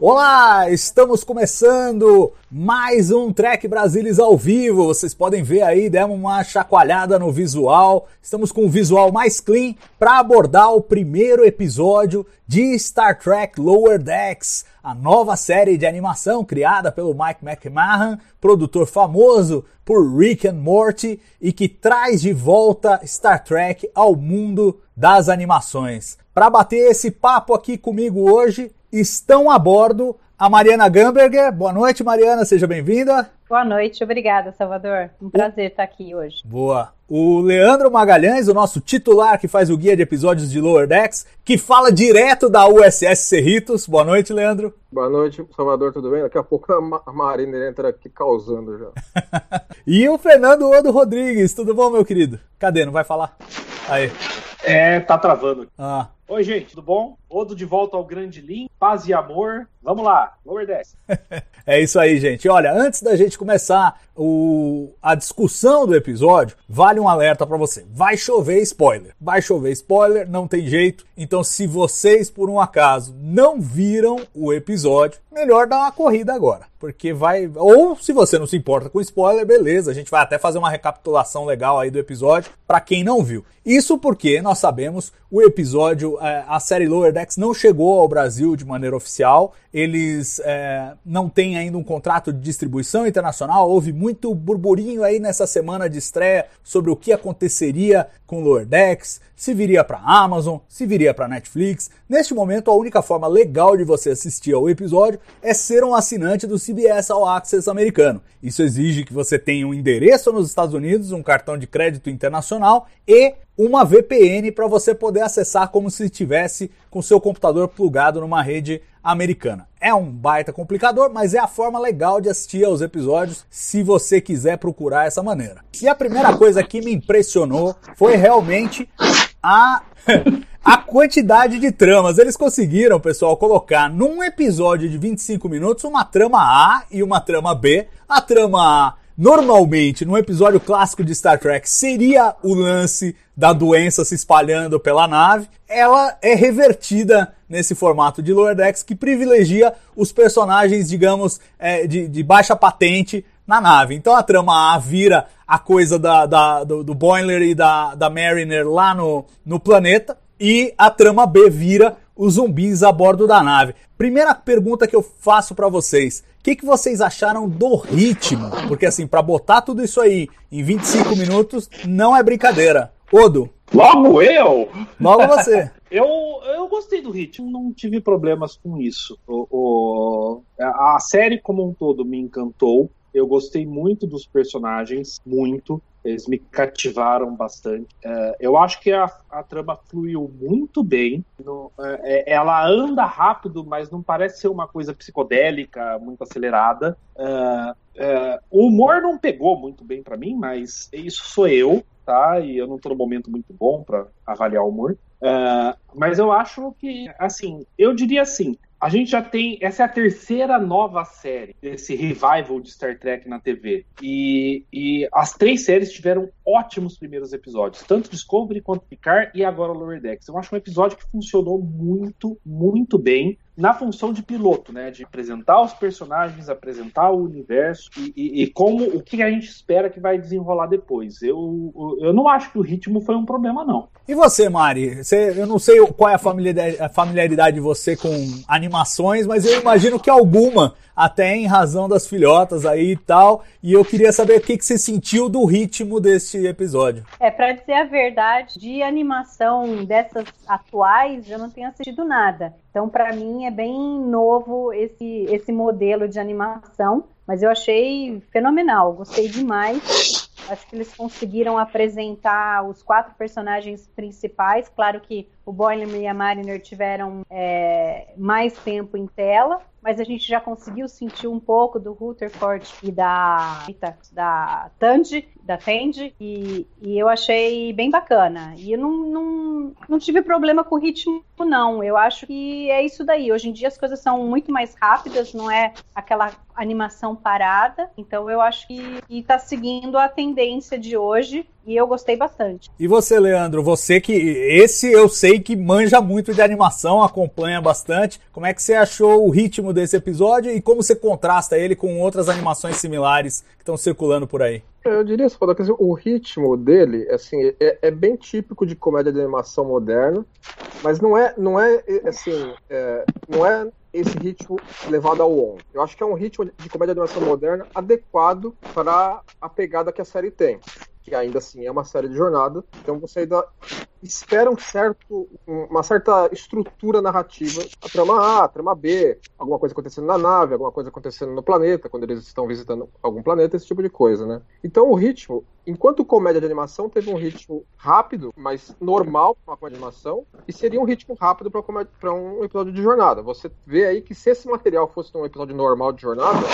Olá, estamos começando mais um Trek Brasilis ao vivo. Vocês podem ver aí, demos uma chacoalhada no visual. Estamos com o visual mais clean para abordar o primeiro episódio de Star Trek Lower Decks, a nova série de animação criada pelo Mike McMahon, produtor famoso por Rick and Morty e que traz de volta Star Trek ao mundo das animações. Para bater esse papo aqui comigo hoje, estão a bordo a Mariana Gamberger. Boa noite, Mariana, seja bem-vinda. Boa noite, obrigada, Salvador. Um prazer estar aqui hoje. Boa. O Leandro Magalhães, o nosso titular que faz o guia de episódios de Lower Decks, que fala direto da USS Cerritos. Boa noite, Leandro. Boa noite, Salvador, tudo bem? Daqui a pouco a, Ma a Marina entra aqui causando já. e o Fernando Odo Rodrigues, tudo bom, meu querido? Cadê? Não vai falar? Aí. É, tá travando. Ah. Oi, gente, tudo bom? Odo de volta ao Grande Link, paz e amor. Vamos lá, Lower Decks. é isso aí, gente. Olha, antes da gente começar o, a discussão do episódio, vale um alerta para você. Vai chover spoiler. Vai chover spoiler, não tem jeito. Então, se vocês, por um acaso, não viram o episódio, melhor dar uma corrida agora. Porque vai. Ou se você não se importa com spoiler, beleza. A gente vai até fazer uma recapitulação legal aí do episódio para quem não viu. Isso porque nós sabemos o episódio, é, a série Lower Decks não chegou ao Brasil de maneira oficial. Eles é, não têm ainda um contrato de distribuição internacional. Houve muito burburinho aí nessa semana de estreia sobre o que aconteceria com Lower Decks, se viria para Amazon, se viria para Netflix. Neste momento, a única forma legal de você assistir ao episódio é ser um assinante do CBS All Access americano. Isso exige que você tenha um endereço nos Estados Unidos, um cartão de crédito internacional e uma VPN para você poder acessar como se estivesse com seu computador plugado numa rede americana. É um baita complicador, mas é a forma legal de assistir aos episódios se você quiser procurar essa maneira. E a primeira coisa que me impressionou foi realmente a a quantidade de tramas. Eles conseguiram, pessoal, colocar num episódio de 25 minutos uma trama A e uma trama B. A trama A Normalmente, num episódio clássico de Star Trek, seria o lance da doença se espalhando pela nave. Ela é revertida nesse formato de Lower Decks que privilegia os personagens, digamos, é, de, de, baixa patente na nave. Então a trama A vira a coisa da, da do, do, Boiler e da, da Mariner lá no, no planeta. E a trama B vira os zumbis a bordo da nave. Primeira pergunta que eu faço para vocês: o que, que vocês acharam do ritmo? Porque assim, para botar tudo isso aí em 25 minutos não é brincadeira. Odo. Logo eu? Logo você. eu, eu gostei do ritmo, não tive problemas com isso. O, o, a série como um todo me encantou. Eu gostei muito dos personagens, muito. Eles me cativaram bastante. É, eu acho que a, a, trama fluiu muito bem. No, é, ela anda rápido, mas não parece ser uma coisa psicodélica, muito acelerada. É, é o humor não pegou muito bem para mim, mas isso sou eu, tá? E eu não tô no momento muito bom para avaliar o humor. É, mas eu acho que, assim, eu diria assim, a gente já tem. Essa é a terceira nova série desse revival de Star Trek na TV. E, e as três séries tiveram ótimos primeiros episódios, tanto Discovery quanto Picard e agora Lower Decks. Eu acho um episódio que funcionou muito, muito bem na função de piloto, né? De apresentar os personagens, apresentar o universo e, e, e, como o que a gente espera que vai desenrolar depois. Eu, eu não acho que o ritmo foi um problema, não. E você, Mari? Você, eu não sei qual é a familiaridade, a familiaridade de você com animações, mas eu imagino que alguma, até em razão das filhotas aí e tal. E eu queria saber o que, que você sentiu do ritmo deste episódio. É, para dizer a verdade, de animação dessas atuais, eu não tenho assistido nada. Então, para mim, é bem novo esse, esse modelo de animação. Mas eu achei fenomenal, gostei demais. Acho que eles conseguiram apresentar os quatro personagens principais. Claro que o Boyle e a Mariner tiveram é, mais tempo em tela, mas a gente já conseguiu sentir um pouco do Rutherford e da da Tandy, da Tandy, e, e eu achei bem bacana. E eu não, não, não tive problema com o ritmo, não. Eu acho que é isso daí. Hoje em dia as coisas são muito mais rápidas, não é aquela animação parada. Então eu acho que está seguindo a tendência de hoje e eu gostei bastante. E você, Leandro, você que esse eu sei que manja muito de animação, acompanha bastante. Como é que você achou o ritmo desse episódio e como você contrasta ele com outras animações similares que estão circulando por aí? Eu diria, que assim, o ritmo dele, assim, é, é, bem típico de comédia de animação moderna, mas não é, não é, assim, é, não é esse ritmo levado ao on. Eu acho que é um ritmo de comédia de animação moderna adequado para a pegada que a série tem que ainda assim é uma série de jornada. Então você ainda espera um certo, uma certa estrutura narrativa. A trama A, a trama B, alguma coisa acontecendo na nave, alguma coisa acontecendo no planeta, quando eles estão visitando algum planeta, esse tipo de coisa, né? Então o ritmo, enquanto comédia de animação teve um ritmo rápido, mas normal para uma comédia de animação, e seria um ritmo rápido para um episódio de jornada. Você vê aí que se esse material fosse um episódio normal de jornada,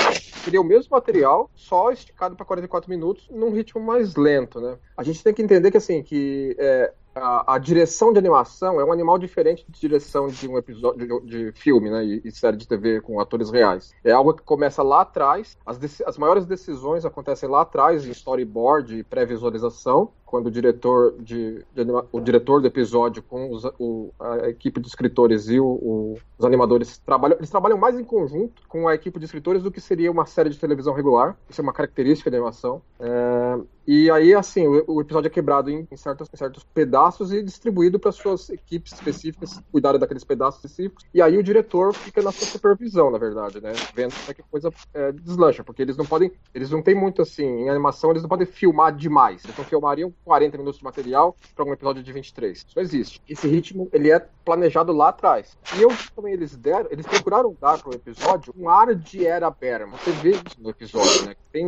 seria o mesmo material, só esticado para 44 minutos, num ritmo mais lento, né? A gente tem que entender que assim, que é, a, a, direção de animação é um animal diferente de direção de um episódio de, de filme, né? E, e, série de TV com atores reais. É algo que começa lá atrás, as, as maiores decisões acontecem lá atrás, em storyboard e pré-visualização, quando o diretor de, de o diretor do episódio com os, o, a equipe de escritores e o, o, os animadores trabalham, eles trabalham mais em conjunto com a equipe de escritores do que seria uma série de televisão regular. Isso é uma característica da animação. É, e aí, assim, o, o, episódio é quebrado em, em, certos, em certos pedaços e distribuído para suas equipes específicas cuidarem daqueles pedaços específicos. E aí o diretor fica na sua supervisão, na verdade, né? Vendo como é que a coisa é, deslancha, porque eles não podem, eles não têm muito assim, em animação eles não podem filmar demais. Não filmariam 40 minutos de material para um episódio de 23. Isso não existe. Esse ritmo, ele é planejado lá atrás. E eu também eles deram, eles procuraram dar para o episódio um ar de era Berman. Você vê isso no episódio, né? Tem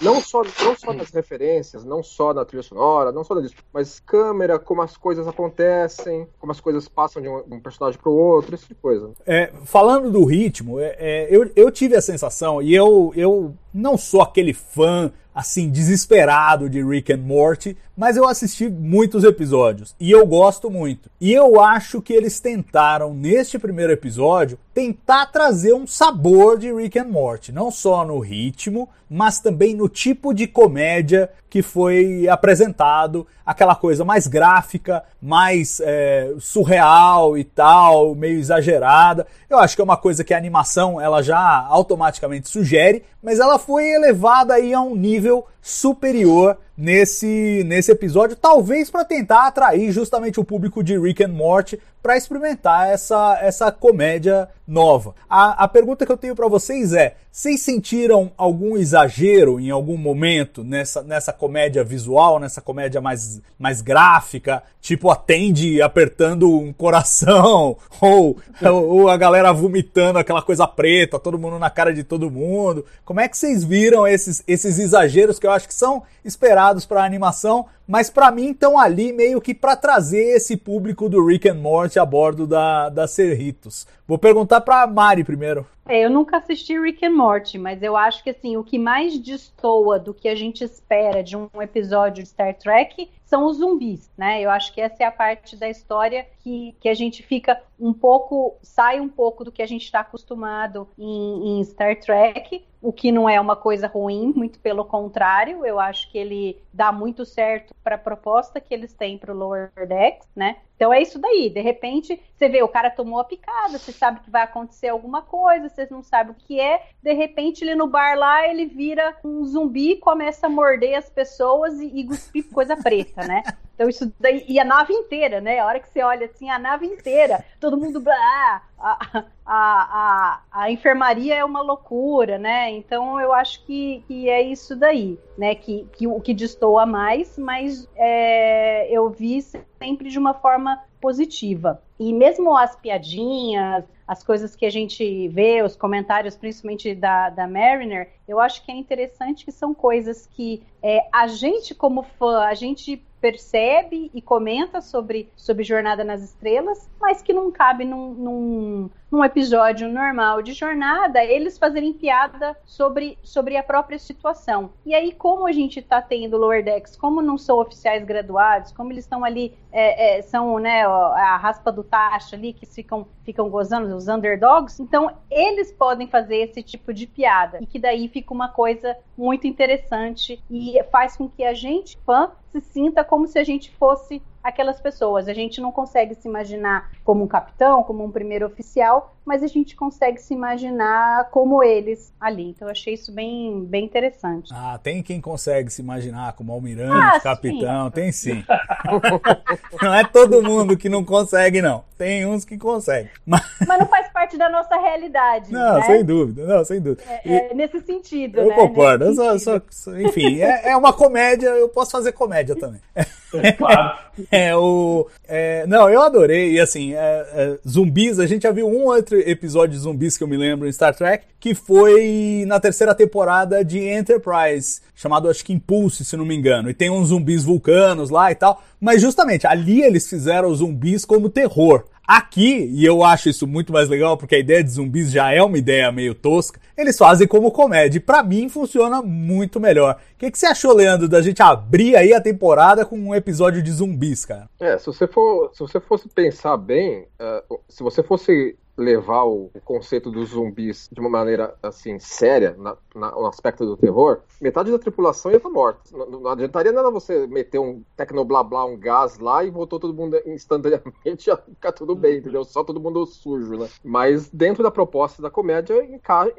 não só, não só nas referências, não só na trilha sonora, não só disso, mas câmera, como as coisas acontecem, como as coisas passam de um, um personagem para o outro, esse tipo de coisa. É, falando do ritmo, é, é, eu, eu tive a sensação, e eu, eu não sou aquele fã assim desesperado de Rick and Morty, mas eu assisti muitos episódios e eu gosto muito. E eu acho que eles tentaram neste primeiro episódio tentar trazer um sabor de Rick and Morty, não só no ritmo, mas também no tipo de comédia que foi apresentado, aquela coisa mais gráfica, mais é, surreal e tal, meio exagerada. Eu acho que é uma coisa que a animação ela já automaticamente sugere, mas ela foi elevada aí a um nível superior nesse, nesse episódio, talvez para tentar atrair justamente o público de Rick and Morty para experimentar essa, essa comédia nova. A, a pergunta que eu tenho para vocês é: vocês sentiram algum exagero em algum momento nessa, nessa comédia visual, nessa comédia mais, mais gráfica, tipo a Tandy apertando um coração, ou, ou a galera vomitando aquela coisa preta, todo mundo na cara de todo mundo? Como é que vocês viram esses, esses exageros que eu acho que são esperados para a animação, mas para mim estão ali meio que para trazer esse público do Rick and Morty a bordo da, da Cerritos. Vou perguntar para Mari primeiro. É, eu nunca assisti Rick and Morty, mas eu acho que assim, o que mais destoa do que a gente espera de um episódio de Star Trek são os zumbis, né? Eu acho que essa é a parte da história que, que a gente fica um pouco, sai um pouco do que a gente está acostumado em, em Star Trek, o que não é uma coisa ruim, muito pelo contrário, eu acho que ele dá muito certo para a proposta que eles têm para o Lower Decks, né? Então é isso daí. De repente, você vê, o cara tomou a picada, você sabe que vai acontecer alguma coisa, vocês não sabem o que é. De repente, ele no bar lá, ele vira um zumbi, começa a morder as pessoas e, e cuspir coisa preta, né? Então isso daí, e a nave inteira, né? A hora que você olha assim, a nave inteira, todo mundo, a, a, a, a enfermaria é uma loucura, né? Então eu acho que, que é isso daí, né? Que, que o que destoa mais, mas é, eu vi sempre de uma forma positiva. E mesmo as piadinhas, as coisas que a gente vê, os comentários, principalmente da, da Mariner, eu acho que é interessante que são coisas que é, a gente, como fã, a gente percebe e comenta sobre, sobre Jornada nas Estrelas, mas que não cabe num, num, num episódio normal de jornada, eles fazerem piada sobre, sobre a própria situação. E aí, como a gente está tendo Lower Decks, como não são oficiais graduados, como eles estão ali, é, é, são né, a raspa do tacho ali, que ficam, ficam gozando, os underdogs, então eles podem fazer esse tipo de piada. E que daí fica uma coisa muito interessante e faz com que a gente, fã, se sinta como se a gente fosse aquelas pessoas. A gente não consegue se imaginar como um capitão, como um primeiro oficial, mas a gente consegue se imaginar como eles ali. Então eu achei isso bem, bem interessante. Ah, tem quem consegue se imaginar como almirante, ah, capitão, sim. tem sim. não é todo mundo que não consegue, não. Tem uns que conseguem. Mas, mas não faz parte da nossa realidade. Não, né? sem dúvida, não, sem dúvida. É, é nesse sentido, eu né? concordo. Só, enfim, é, é uma comédia, eu posso fazer comédia também. É claro. É, o, é, não, eu adorei. E assim, é, é, zumbis, a gente já viu um outro episódio de zumbis que eu me lembro em Star Trek, que foi na terceira temporada de Enterprise, chamado acho que Impulse, se não me engano. E tem uns zumbis vulcanos lá e tal. Mas justamente ali eles fizeram os zumbis como terror. Aqui, e eu acho isso muito mais legal porque a ideia de zumbis já é uma ideia meio tosca, eles fazem como comédia. E pra mim funciona muito melhor. O que, que você achou, Leandro, da gente abrir aí a temporada com um episódio de zumbis, cara? É, se você for, se você fosse pensar bem, uh, se você fosse levar o, conceito dos zumbis de uma maneira assim séria na, na, no aspecto do terror, metade da tripulação ia estar morta. Não, não adiantaria nada você meter um tecnoblá um gás lá e voltou todo mundo instantaneamente já ficar tudo bem, entendeu? Só todo mundo sujo, né? Mas dentro da proposta da comédia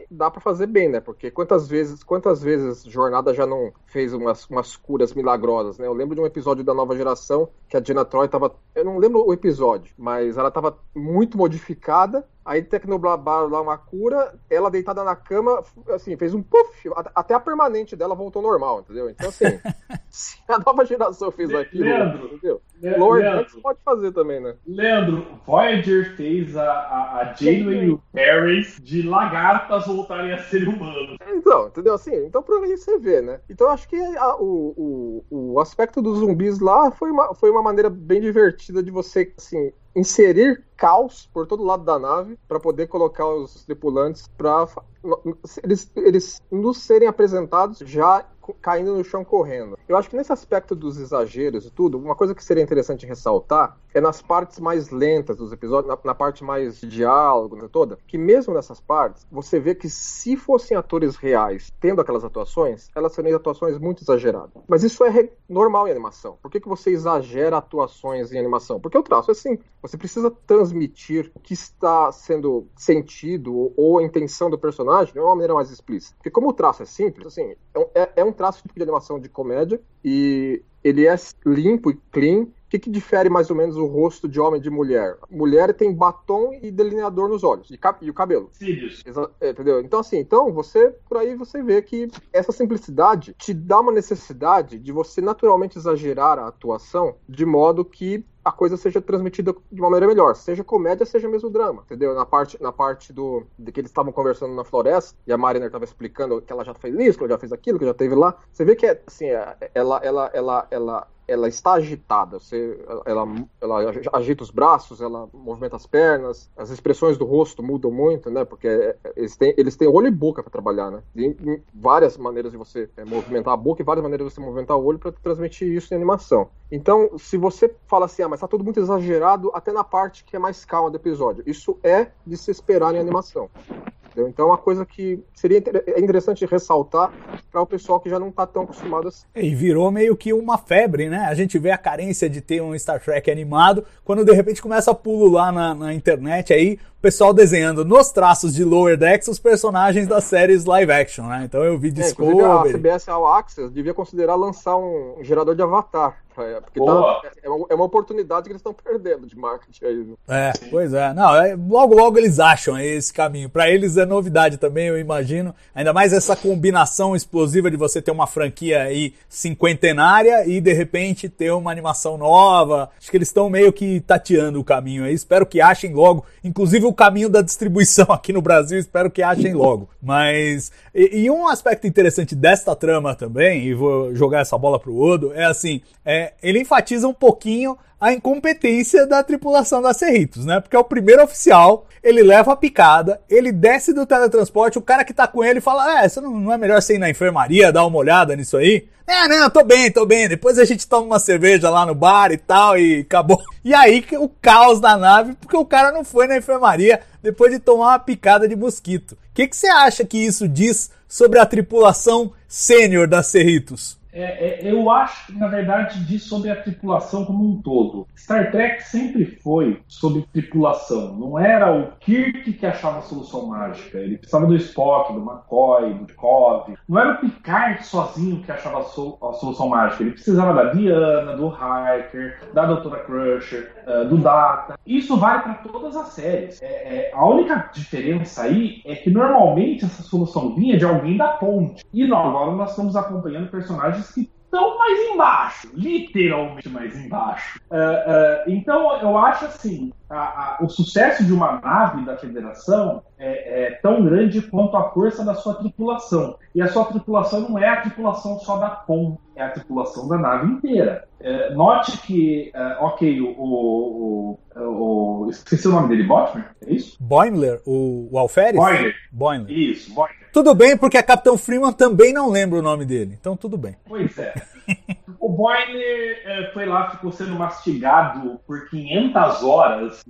dá para fazer bem, né? Porque quantas vezes, quantas vezes Jornada já não fez umas, umas curas milagrosas, né? Eu lembro de um episódio da Nova Geração que a Jenna Troy tava, eu não lembro o episódio, mas ela tava muito modificada Aí tecnoblabaram lá uma cura, ela deitada na cama, assim, fez um puff, até a permanente dela voltou normal, entendeu? Então, assim, se a nova geração fez aquilo, Leandro, entendeu? Lord Leandro, pode fazer também, né? Leandro, Voyager fez a, a, a Janeway e o Paris de lagartas voltarem a ser humanos. Então, entendeu? Assim, então por aí você vê, né? Então acho que a, o, o, o aspecto dos zumbis lá foi uma, foi uma maneira bem divertida de você, assim, inserir caos por todo lado da nave para poder colocar os tripulantes para eles, eles nos serem apresentados já caindo no chão correndo. Eu acho que nesse aspecto dos exageros e tudo, uma coisa que seria interessante ressaltar é nas partes mais lentas dos episódios, na, na parte mais de diálogo né, toda, que mesmo nessas partes, você vê que se fossem atores reais tendo aquelas atuações, elas seriam atuações muito exageradas. Mas isso é normal em animação. Por que, que você exagera atuações em animação? Porque o traço é assim, você precisa transmitir o que está sendo sentido ou a intenção do personagem de uma maneira mais explícita. Porque como o traço é simples, assim, é, é, é um traço tipo de animação de comédia e ele é limpo e clean. O que, que difere mais ou menos o rosto de homem de mulher? Mulher tem batom e delineador nos olhos e, e o cabelo. Cílios. Entendeu? Então, assim, então você, por aí você vê que essa simplicidade te dá uma necessidade de você naturalmente exagerar a atuação de modo que a coisa seja transmitida de uma maneira melhor, seja comédia, seja mesmo drama, entendeu? Na parte, na parte do de que eles estavam conversando na floresta e a Mariner estava explicando que ela já fez isso, que ela já fez aquilo, que já teve lá. Você vê que é, assim, é, ela, ela, ela, ela ela está agitada. Você, ela, ela agita os braços, ela movimenta as pernas, as expressões do rosto mudam muito, né? Porque é, eles têm, eles têm olho e boca para trabalhar, né? Tem várias maneiras de você é, movimentar a boca e várias maneiras de você movimentar o olho para transmitir isso em animação. Então, se você fala assim, ah, mas tá tudo muito exagerado, até na parte que é mais calma do episódio, isso é de se esperar em animação. Entendeu? Então é uma coisa que seria é interessante ressaltar para o pessoal que já não está tão acostumado assim. E virou meio que uma febre, né? A gente vê a carência de ter um Star Trek animado, quando de repente começa a pulular na, na internet aí o pessoal desenhando nos traços de Lower Decks os personagens das séries live action, né? Então eu vi É, inclusive a Discovery. CBS All Access devia considerar lançar um gerador de avatar. é, Porque tá- é, uma, é uma oportunidade que eles estão perdendo de marketing aí. viu? É, pois é. Não, é, logo logo eles acham esse caminho. Pra eles é novidade também, eu imagino. Ainda mais essa combinação explosiva de você ter uma franquia aí cinquentenária e de repente ter uma animação nova. Acho que eles estão meio que tateando o caminho aí. Espero que achem logo. Inclusive o caminho da distribuição aqui no Brasil, espero que achem logo. Mas. E, e um aspecto interessante desta trama também, e vou jogar essa bola pro Odo, é assim: é, ele enfatiza um pouquinho a incompetência da tripulação da Cerritos, né? Porque é o primeiro oficial, ele leva a picada, ele desce do teletransporte, o cara que tá com ele fala: É, você não, não é melhor você ir na enfermaria, dar uma olhada nisso aí? É, não, tô bem, tô bem. Depois a gente toma uma cerveja lá no bar e tal, e acabou. E aí o caos da nave, porque o cara não foi na enfermaria depois de tomar uma picada de mosquito. O que, que você acha que isso diz sobre a tripulação sênior da Cerritos? É, é, eu acho na verdade, diz sobre a tripulação como um todo. Star Trek sempre foi sobre tripulação. Não era o Kirk que achava a solução mágica. Ele precisava do Spock, do McCoy, do Kov. Não era o Picard sozinho que achava a, sol- a solução mágica. Ele precisava da Diana, do Hiker, da Doutora Crusher, eh, do Data. Isso vale para todas as séries. É, é, a única diferença aí é que normalmente essa solução vinha de alguém da ponte. E não, agora nós estamos acompanhando personagens que estão mais embaixo, literalmente mais embaixo. Ah, ah, então eu acho assim, a- a- o sucesso de uma nave da Federação é, é tão grande quanto a força da sua tripulação. E a sua tripulação não é a tripulação só da ponte, é a tripulação da nave inteira. É, note que, ah, ok, o, o, o- o- Esqueci o nome dele, Botman? É isso? Boimler, o, o Alferes? Boiler. Boimler. Isso, Boiler. Tudo bem, porque a Capitão Freeman também não lembra o nome dele. Então tudo bem. Pois é. O Boiler eh, foi lá, ficou sendo mastigado por 500 horas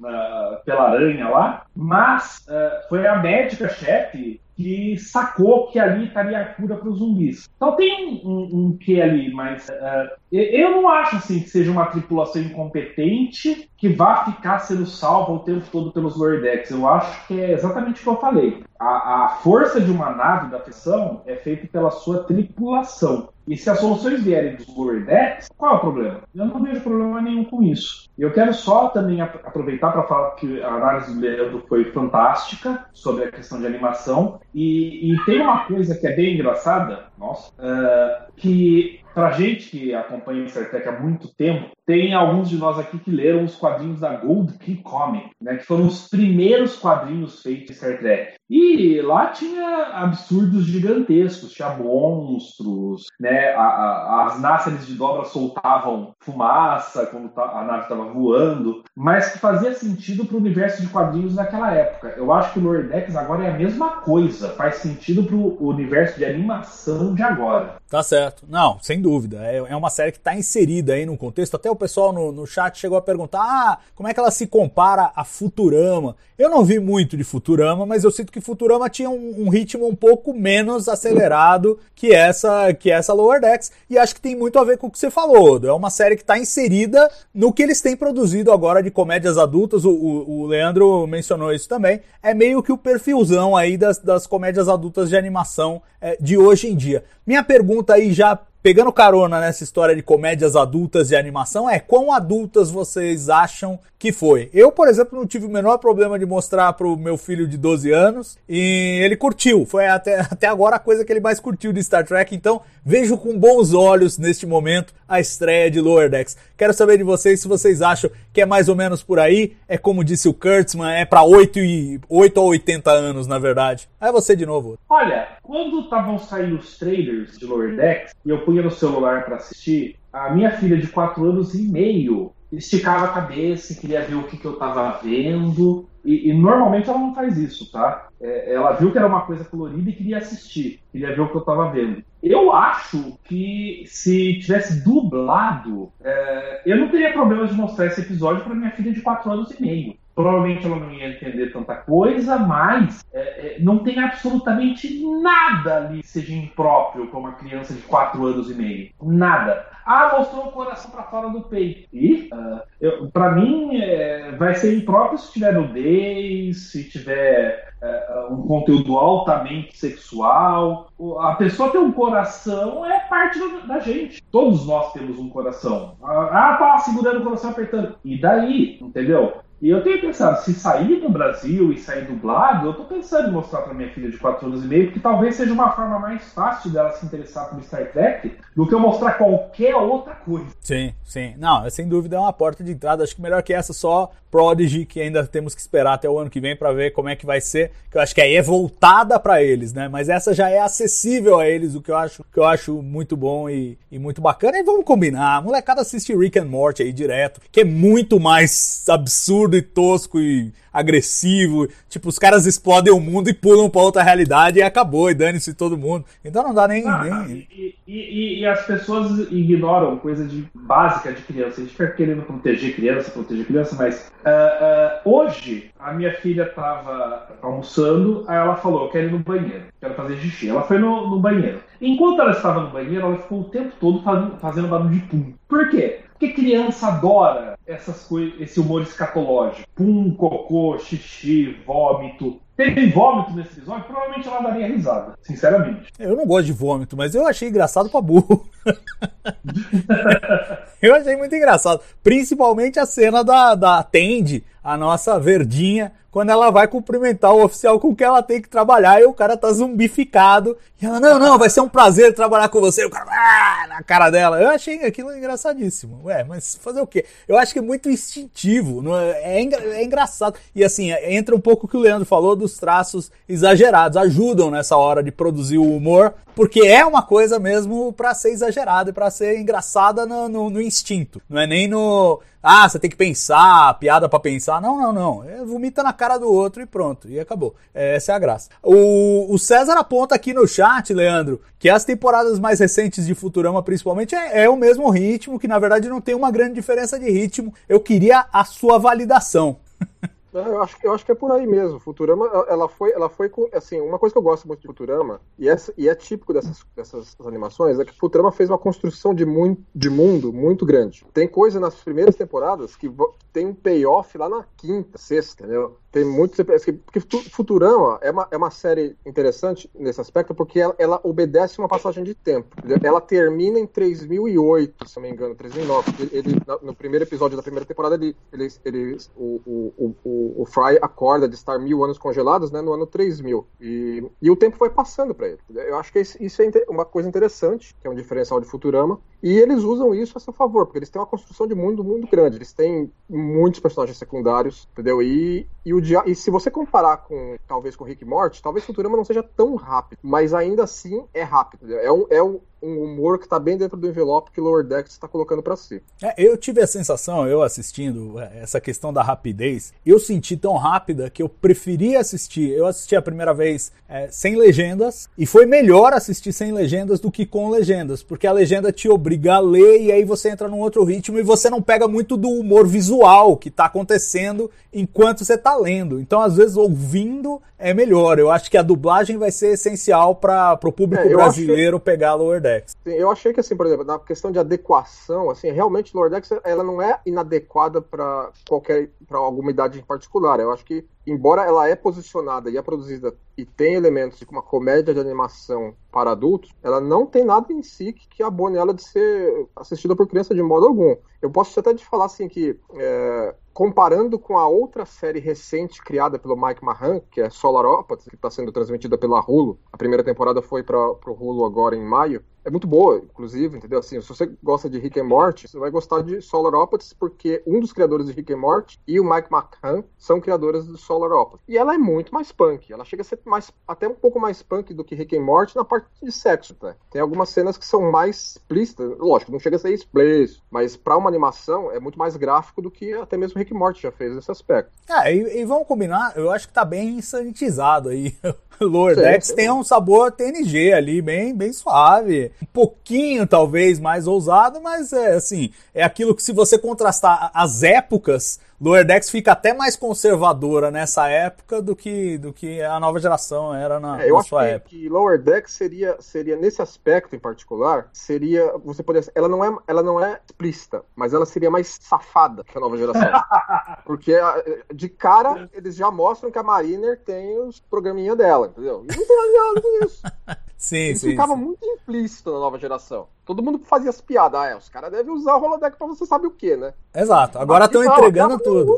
pela aranha lá, mas eh, foi a médica-chefe que sacou que ali estaria a cura para os zumbis. Então tem um, um, um que ali, mas eh, eu não acho assim que seja uma tripulação incompetente que vá ficar sendo salva o tempo todo pelos Lower Decks. Eu acho que é exatamente o que eu falei. A, a força de uma nave da ficção é feita pela sua tripulação. E se as soluções vierem dos Lower Decks, qual é o problema? Eu não vejo problema nenhum com isso. Eu quero só também ap- aproveitar para falar que a análise do Leandro foi fantástica sobre a questão de animação. E, e tem uma coisa que é bem engraçada, nossa, eh, que pra gente que acompanha Star Trek há muito tempo, tem alguns de nós aqui que leram os quadrinhos da Gold Key Comic, né, que foram os primeiros quadrinhos feitos em Star Trek. E lá tinha absurdos gigantescos, tinha monstros, né, a- a- as násseres de dobra soltavam fumaça quando a nave estava voando, mas que fazia sentido para o universo de quadrinhos naquela época. Eu acho que o Lower Decks agora é a mesma coisa, faz sentido para o universo de animação de agora. Tá certo. Não, sem dúvida. É, é uma série que está inserida aí no contexto. Até o pessoal no, no chat chegou a perguntar: ah, como é que ela se compara a Futurama? Eu não vi muito de Futurama, mas eu sinto que Futurama tinha um, um ritmo um pouco menos acelerado que essa que essa Lower Decks. E acho que tem muito a ver com o que você falou. É uma série que está inserida no que eles têm produzido agora de comédias adultas. O, o- o Leandro mencionou isso também. É meio que o perfilzão aí das, das comédias adultas de animação é, de hoje em dia. Minha pergunta aí já pegando carona nessa história de comédias adultas de animação é quão adultas vocês acham que foi? Eu, por exemplo, não tive o menor problema de mostrar pro meu filho de 12 anos e ele curtiu. Foi até, até agora a coisa que ele mais curtiu de Star Trek, então vejo com bons olhos neste momento a estreia de Lower Decks. Quero saber de vocês se vocês acham que é mais ou menos por aí, é como disse o Kurtzman, é para 8 e 8 a 80 anos, na verdade. Aí você de novo. Olha, quando estavam saindo os trailers de Lower Decks e eu punha no celular para assistir, a minha filha de 4 anos e meio esticava a cabeça queria ver o que, que eu tava vendo. E, e normalmente ela não faz isso, tá? É, ela viu que era uma coisa colorida e queria assistir, queria ver o que eu tava vendo. Eu acho que se tivesse dublado, é, eu não teria problema de mostrar esse episódio para minha filha de 4 anos e meio. Provavelmente ela não ia entender tanta coisa, mas é, é, não tem absolutamente nada ali que seja impróprio para uma criança de 4 anos e meio. Nada. Ah, mostrou o coração para fora do peito. E, uh, para mim, é, vai ser impróprio se tiver nudez, se tiver é, um conteúdo altamente sexual. A pessoa ter um coração é parte da gente. Todos nós temos um coração. Ah, tá segurando o coração apertando. E daí, entendeu? E eu tenho pensado, se sair do Brasil e sair dublado, eu tô pensando em mostrar para minha filha de 4 anos e meio, porque talvez seja uma forma mais fácil dela se interessar por Star Trek do que eu mostrar qualquer outra coisa. Sim, sim. Não, sem dúvida é uma porta de entrada. Acho que melhor que essa, só Prodigy, que ainda temos que esperar até o ano que vem para ver como é que vai ser. Que eu acho que aí é voltada para eles, né? Mas essa já é acessível a eles, o que eu acho, que eu acho muito bom e, e muito bacana. E vamos combinar, a molecada assiste Rick and Morty aí direto, que é muito mais absurdo e tosco e agressivo. Tipo, os caras explodem o mundo e pulam pra outra realidade e acabou, e dane-se todo mundo. Então não dá nem. Ah, nem... E, e, e, as pessoas ignoram coisa de básica de criança. A gente fica querendo proteger criança, proteger criança, mas uh, uh, hoje a minha filha tava almoçando, aí ela falou: Eu quero ir no banheiro, quero fazer xixi. Ela foi no, no banheiro. Enquanto ela estava no banheiro, ela ficou o tempo todo fazendo, fazendo barulho de pum. Por quê? Porque criança adora essas coisas, esse humor escatológico. Pum, cocô, xixi, vômito. Teve vômito nesse episódio, provavelmente ela daria risada, sinceramente. Eu não gosto de vômito, mas eu achei engraçado pra burro. eu achei muito engraçado. Principalmente a cena da, da Tende, a nossa verdinha, quando ela vai cumprimentar o oficial com que ela tem que trabalhar e o cara tá zumbificado. E ela, não, não, vai ser um prazer trabalhar com você. E o cara, ah, na cara dela. Eu achei aquilo engraçadíssimo. Ué, mas fazer o quê? Eu acho que é muito instintivo, não é, é, é engraçado. E assim, entra um pouco o que o Leandro falou dos traços exagerados. Ajudam nessa hora de produzir o humor, porque é uma coisa mesmo para ser exagerada e pra ser engraçada no, no, no instinto. Não é nem no ah, você tem que pensar, piada para pensar. Não, não, não. É, vomita na cara do outro e pronto. E acabou. É, essa é a graça. O, o, César aponta aqui no chat, Leandro, que as temporadas mais recentes de Futurama, principalmente, é, é o mesmo ritmo, que na verdade não tem uma grande diferença de ritmo. Eu queria a sua validação. Eu acho, eu acho que é por aí mesmo. Futurama, ela foi, ela foi com, assim, uma coisa que eu gosto muito de Futurama, e, essa, e é típico dessas, dessas animações, é que Futurama fez uma construção de, muito, de mundo muito grande. Tem coisa nas primeiras temporadas que tem um payoff lá na quinta, sexta, entendeu? Tem muitos. Porque Futurama é uma, é uma série interessante nesse aspecto, porque ela, ela obedece uma passagem de tempo. Ela termina em 3008, se não me engano, 3009. Ele, no primeiro episódio da primeira temporada, ele, ele, ele o, o, o, o Fry acorda de estar mil anos congelados né, no ano 3000. E, e o tempo vai passando para ele. Eu acho que isso é uma coisa interessante, que é um diferencial de Futurama. E eles usam isso a seu favor, porque eles têm uma construção de mundo muito grande. Eles têm muitos personagens secundários, entendeu? E, e, o dia, e se você comparar com, talvez, com Rick Morty, talvez Futurama não seja tão rápido, mas ainda assim é rápido. É um, é um, um humor que está bem dentro do envelope que Lower Decks está colocando para si. É, eu tive a sensação, eu assistindo é, essa questão da rapidez, eu senti tão rápida que eu preferi assistir. Eu assisti a primeira vez é, sem legendas e foi melhor assistir sem legendas do que com legendas, porque a legenda te obriga a ler e aí você entra num outro ritmo e você não pega muito do humor visual que está acontecendo enquanto você está lendo. Então, às vezes, ouvindo é melhor. Eu acho que a dublagem vai ser essencial para o público é, brasileiro que... pegar Lower Decks. Sim, eu achei que, assim, por exemplo, na questão de adequação, assim, realmente Lower Decks ela não é inadequada para qualquer para alguma idade em particular. Eu acho que embora ela é posicionada e é produzida e tem elementos de uma comédia de animação para adultos, ela não tem nada em si que abone ela de ser assistida por criança de modo algum. Eu posso até te falar assim que é, comparando com a outra série recente criada pelo Mike Mahan, que é Solar Opposites, que está sendo transmitida pela Hulu, a primeira temporada foi para o Hulu agora em maio, é muito boa, inclusive, entendeu? Assim, se você gosta de Rick and Morty, você vai gostar de Solar Opposites, porque um dos criadores de Rick and Morty e o Mike McCann são criadores do Solar Opposites. E ela é muito mais punk, ela chega a ser mais, até um pouco mais punk do que Rick and Morty na parte de sexo, tá? Tem algumas cenas que são mais explícitas, lógico, não chega a ser explícito, mas para uma animação é muito mais gráfico do que até mesmo Rick and Morty já fez nesse aspecto. É, e, e vamos combinar, eu acho que tá bem sanitizado aí. Lower Decks tem um sabor TNG ali, bem, bem suave um pouquinho, talvez, mais ousado, mas é assim, é aquilo que se você contrastar as épocas, Lower Decks fica até mais conservadora nessa época do que, do que a nova geração era na, É, eu na acho sua que, época. que Lower Decks seria, seria nesse aspecto em particular, seria você poderia, ela não é, ela não é explícita, mas ela seria mais safada que a nova geração, porque de cara eles já mostram que a Mariner tem os programinha dela, entendeu? E não tem nada com isso. Sim, Isso sim. ficava sim. muito implícito na nova geração. Todo mundo fazia as piadas, ah, é, os caras devem usar o holodeck pra você sabe o que, né? Exato. Agora estão fala, entregando cara, tudo.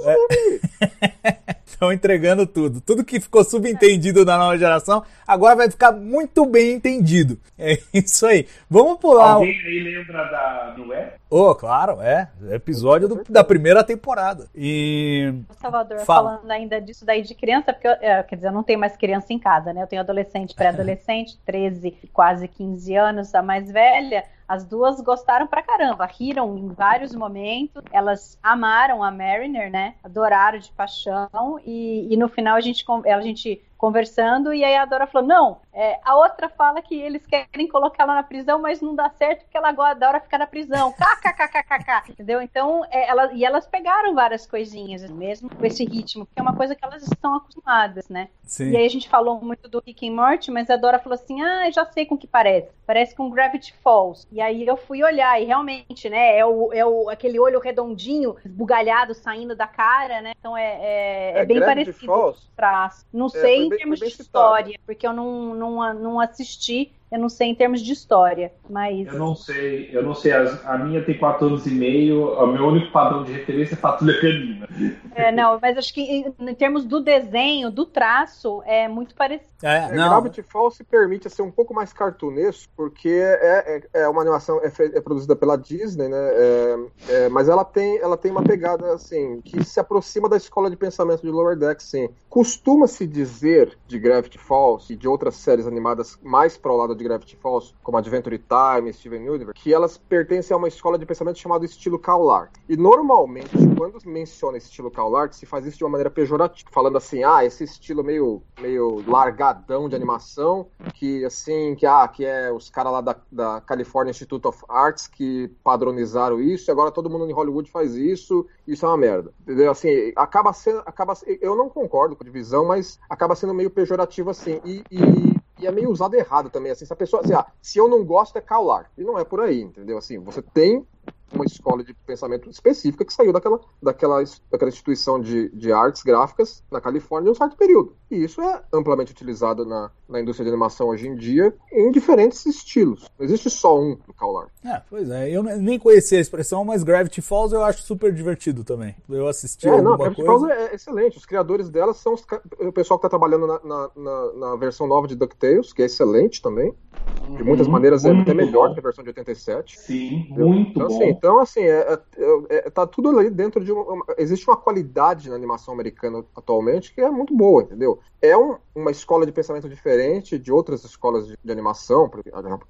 Estão entregando tudo. Tudo que ficou subentendido na nova geração, agora vai ficar muito bem entendido. É isso aí. Vamos pular. Alguém aí lembra da Noé? Oh, claro, é. Episódio do- da primeira temporada. E. Salvador, Fala. falando ainda disso daí de criança, porque eu, é, quer dizer, eu não tenho mais criança em casa, né? Eu tenho adolescente, pré-adolescente, 13, quase 15 anos, a mais velha. As duas gostaram pra caramba, riram em vários momentos, elas amaram a Mariner, né? Adoraram de paixão, e, e no final a gente, a gente conversando, e aí a Dora falou: não, é, a outra fala que eles querem colocá-la na prisão, mas não dá certo porque ela go- adora ficar na prisão. KKKKK. Entendeu? Então, é, ela, e elas pegaram várias coisinhas, mesmo com esse ritmo, que é uma coisa que elas estão acostumadas, né? Sim. E aí a gente falou muito do Rick and Morty, mas a Dora falou assim: ah, já sei com que parece. Parece com Gravity Falls. E aí eu fui olhar, e realmente, né, é, o, é o, aquele olho redondinho, esbugalhado, saindo da cara, né? Então é, é, é É, bem Gravity parecido Falls? o traço. Não foi sei em termos de história, porque eu não, não, não assisti, eu não sei em termos de história, mas... Eu não sei, eu não sei. as- A, minha tem 4 anos e meio, o meu único padrão de referência é Patrulha Canina. É, não, mas acho que em, em termos do desenho, do traço, é muito parecido. É, É, não. Gravity Falls se permite ser um pouco mais cartunesco, porque é, é, é uma animação é, é produzida pela Disney, né? É, é, mas ela tem, ela tem uma pegada assim que se aproxima da escola de pensamento de Lower Deck, sim. Costuma-se dizer de Gravity Falls e de outras séries animadas mais para o lado de Gravity Falls, como Adventure Time, Steven Universe, que elas pertencem a uma escola de pensamento chamada estilo Cowlar. E normalmente, quando menciona estilo Cowlar, se faz isso de uma maneira pejorativa, falando assim, ah, esse estilo meio, meio largadão de animação, que assim, que, ah, que é os caras lá da, da California Institute of Arts que padronizaram isso, e agora todo mundo em Hollywood faz isso, isso é uma merda. Entendeu? Assim, acaba sendo. Acaba, eu não concordo com a divisão, mas acaba sendo meio pejorativo assim. E, e- e é meio usado errado também, assim, se a pessoa, assim, ah, se eu não gosto é caular. E não é por aí, entendeu? Assim, você tem uma escola de pensamento específica que saiu daquela, daquela, daquela instituição de, de artes gráficas na Califórnia em um certo período. E isso é amplamente utilizado na, na indústria de animação hoje em dia em diferentes estilos. Não existe só um no Caular. É, pois é, eu nem conhecia a expressão, mas Gravity Falls eu acho super divertido também. Eu assisti É, não, alguma Gravity coisa. Falls é excelente. Os criadores dela são os o pessoal que está trabalhando na, na, na- na versão nova de DuckTales, que é excelente também. De muitas Uhum, maneiras é até melhor bom. que a versão de 87. Sim, Entendeu? muito então, bom. Assim, então, assim, é, é- é- tá tudo ali dentro de uma, uma- Existe uma qualidade na animação americana atualmente que é muito boa, entendeu? É um- uma escola de pensamento diferente de outras escolas de, de animação,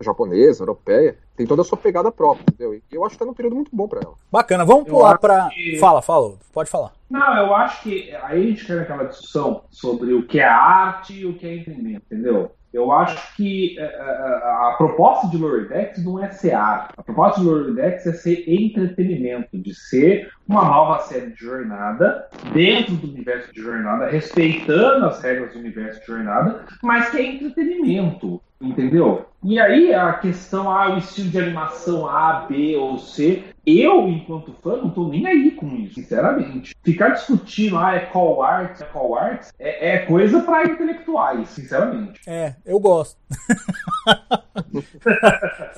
japonesa, europeia, tem toda a sua pegada própria, entendeu? E eu acho que tá num período muito bom pra ela. Bacana, vamos Eu pular pra. que- Fala, fala, pode falar. Não, eu acho que aí a gente cai naquela discussão sobre o que é arte e o que é entretenimento, entendeu? Eu acho que é, é, a, proposta de Lower não é ser arte. A proposta de Lower é ser entretenimento, de ser uma nova série de jornada dentro do universo de jornada, respeitando as regras do universo de jornada, mas que é entretenimento. Entendeu? E aí a questão, ah, o estilo de animação A, B ou C, eu, enquanto fã, não tô nem aí com isso, sinceramente. Ficar discutindo, ah, é call art, é call art, é, é coisa para intelectuais, sinceramente. É, eu gosto.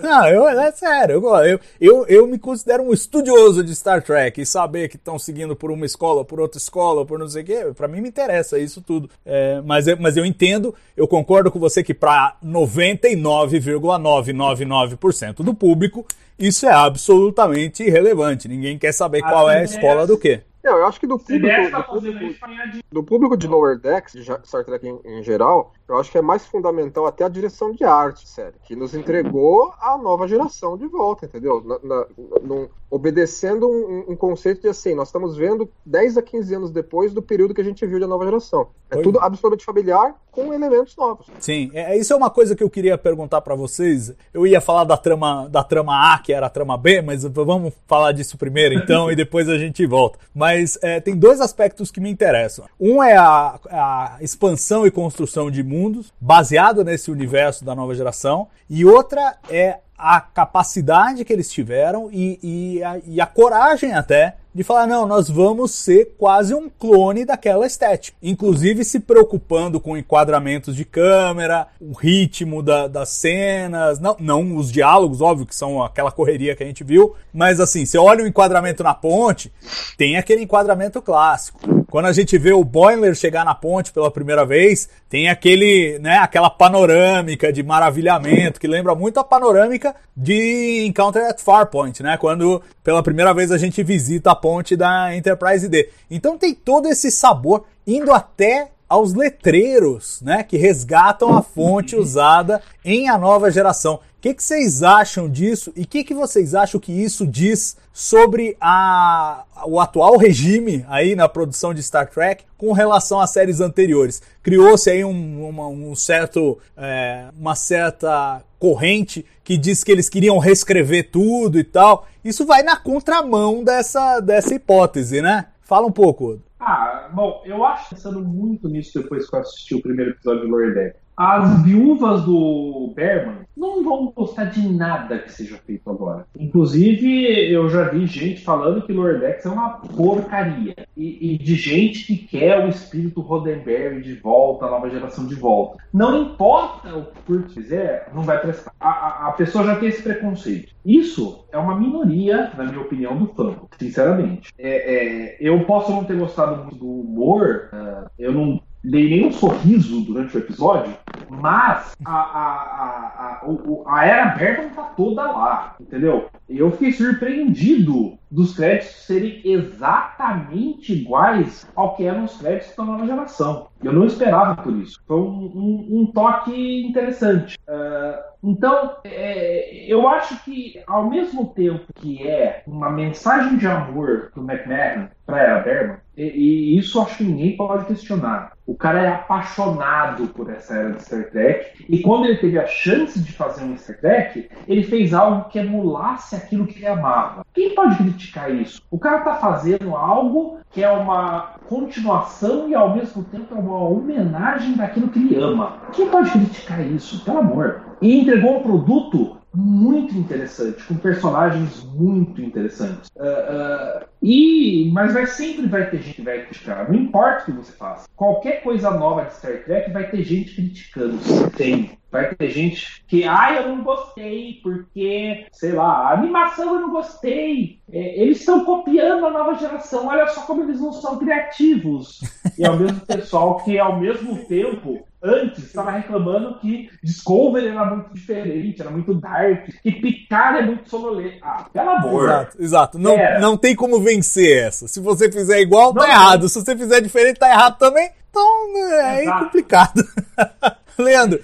Não, eu, é sério, eu, gosto. eu, eu, eu me considero um estudioso de Star Trek e saber que estão seguindo por uma escola, por outra escola, por não sei o quê, pra mim me interessa isso tudo. É, mas, eu, mas eu entendo, eu concordo com você que pra 99,999% do público isso é absolutamente irrelevante. Ninguém quer saber qual é a escola do quê. Não, eu acho que do público, do fazendo público, do público de Lower Decks, de Star Trek em, em geral, Eu acho que é mais fundamental até a direção de arte, sério, que nos entregou a nova geração de volta, entendeu? Na, na, num, obedecendo um, um, conceito de assim, nós estamos vendo 10 a 15 anos depois do período que a gente viu da nova geração. É Oi. tudo absolutamente familiar com elementos novos. Sim, é, isso é uma coisa que eu queria perguntar para vocês. Eu ia falar da trama da trama A, que era a trama B, mas vamos falar disso primeiro então e depois a gente volta. Mas é, tem dois aspectos que me interessam. Um é a, a expansão e construção de mundos baseado nesse universo da nova geração e outra é a capacidade que eles tiveram e, e, a, e a coragem até de falar, não, nós vamos ser quase um clone daquela estética. Inclusive se preocupando com enquadramentos de câmera, o ritmo da, das cenas, não, não os diálogos, óbvio, que são aquela correria que a gente viu, mas assim, você olha o enquadramento na ponte, tem aquele enquadramento clássico. Quando a gente vê o Boiler chegar na ponte pela primeira vez, tem aquele, né, aquela panorâmica de maravilhamento que lembra muito a panorâmica de Encounter at Farpoint, né? Quando pela primeira vez a gente visita a ponte da Enterprise D. Então tem todo esse sabor indo até aos letreiros, né, que resgatam a fonte usada em a nova geração. O que, que vocês acham disso e o que, que vocês acham que isso diz sobre a, o atual regime aí na produção de Star Trek com relação às séries anteriores? Criou-se aí um, uma, um certo, é, uma certa corrente que diz que eles queriam reescrever tudo e tal. Isso vai na contramão dessa, dessa hipótese, né? Fala um pouco. Ah, bom, eu acho, pensando muito nisso depois que eu assisti o primeiro episódio de Lower as viúvas do Berman não vão gostar de nada que seja feito agora. Inclusive, eu já vi gente falando que Lower Decks é uma porcaria. E, e, de gente que quer o espírito Roddenberry de volta, a nova geração de volta. Não importa o que Kurt fizer, não vai prestar. A, a, a, pessoa já tem esse preconceito. Isso é uma minoria, na minha opinião, do fã, sinceramente. É, é, eu posso não ter gostado muito do humor, uh, eu não dei nenhum sorriso durante o episódio, mas a, a, a, a, a era Bergman tá toda lá, entendeu? Eu fiquei surpreendido dos créditos serem exatamente iguais ao que eram os créditos da nova geração. Eu não esperava por isso. Foi um, um, um toque interessante. Uh, então, é, eu acho que, ao mesmo tempo que é uma mensagem de amor do McMahon para a Berman, e, e, isso acho que ninguém pode questionar. O cara é apaixonado por essa era de Star Trek, e quando ele teve a chance de fazer um Star Trek, ele fez algo que emulasse aquilo que ele amava. Quem pode criticar isso? O cara está fazendo algo que é uma continuação e ao mesmo tempo é uma homenagem daquilo que ele ama. Quem pode criticar isso? Pelo amor. E entregou um produto muito interessante, com personagens muito interessantes. Uh, uh, e mas vai sempre vai ter gente que vai criticar. Não importa o que você faça. Qualquer coisa nova de Star Trek vai ter gente criticando. Tem. Vai ter gente que, ah, eu não gostei, porque, sei lá, a animação eu não gostei. É, eles estão copiando a nova geração, olha só como eles não são criativos. E é o mesmo pessoal que, ao mesmo tempo, antes estava reclamando que Discovery era muito diferente, era muito dark, que Picard é muito sonolento. Ah, pelo amor. Exato, exato. Não, não tem como vencer essa. Se você fizer igual, tá não, errado. Se você fizer diferente, tá errado também. Então é Exato. complicado. Leandro,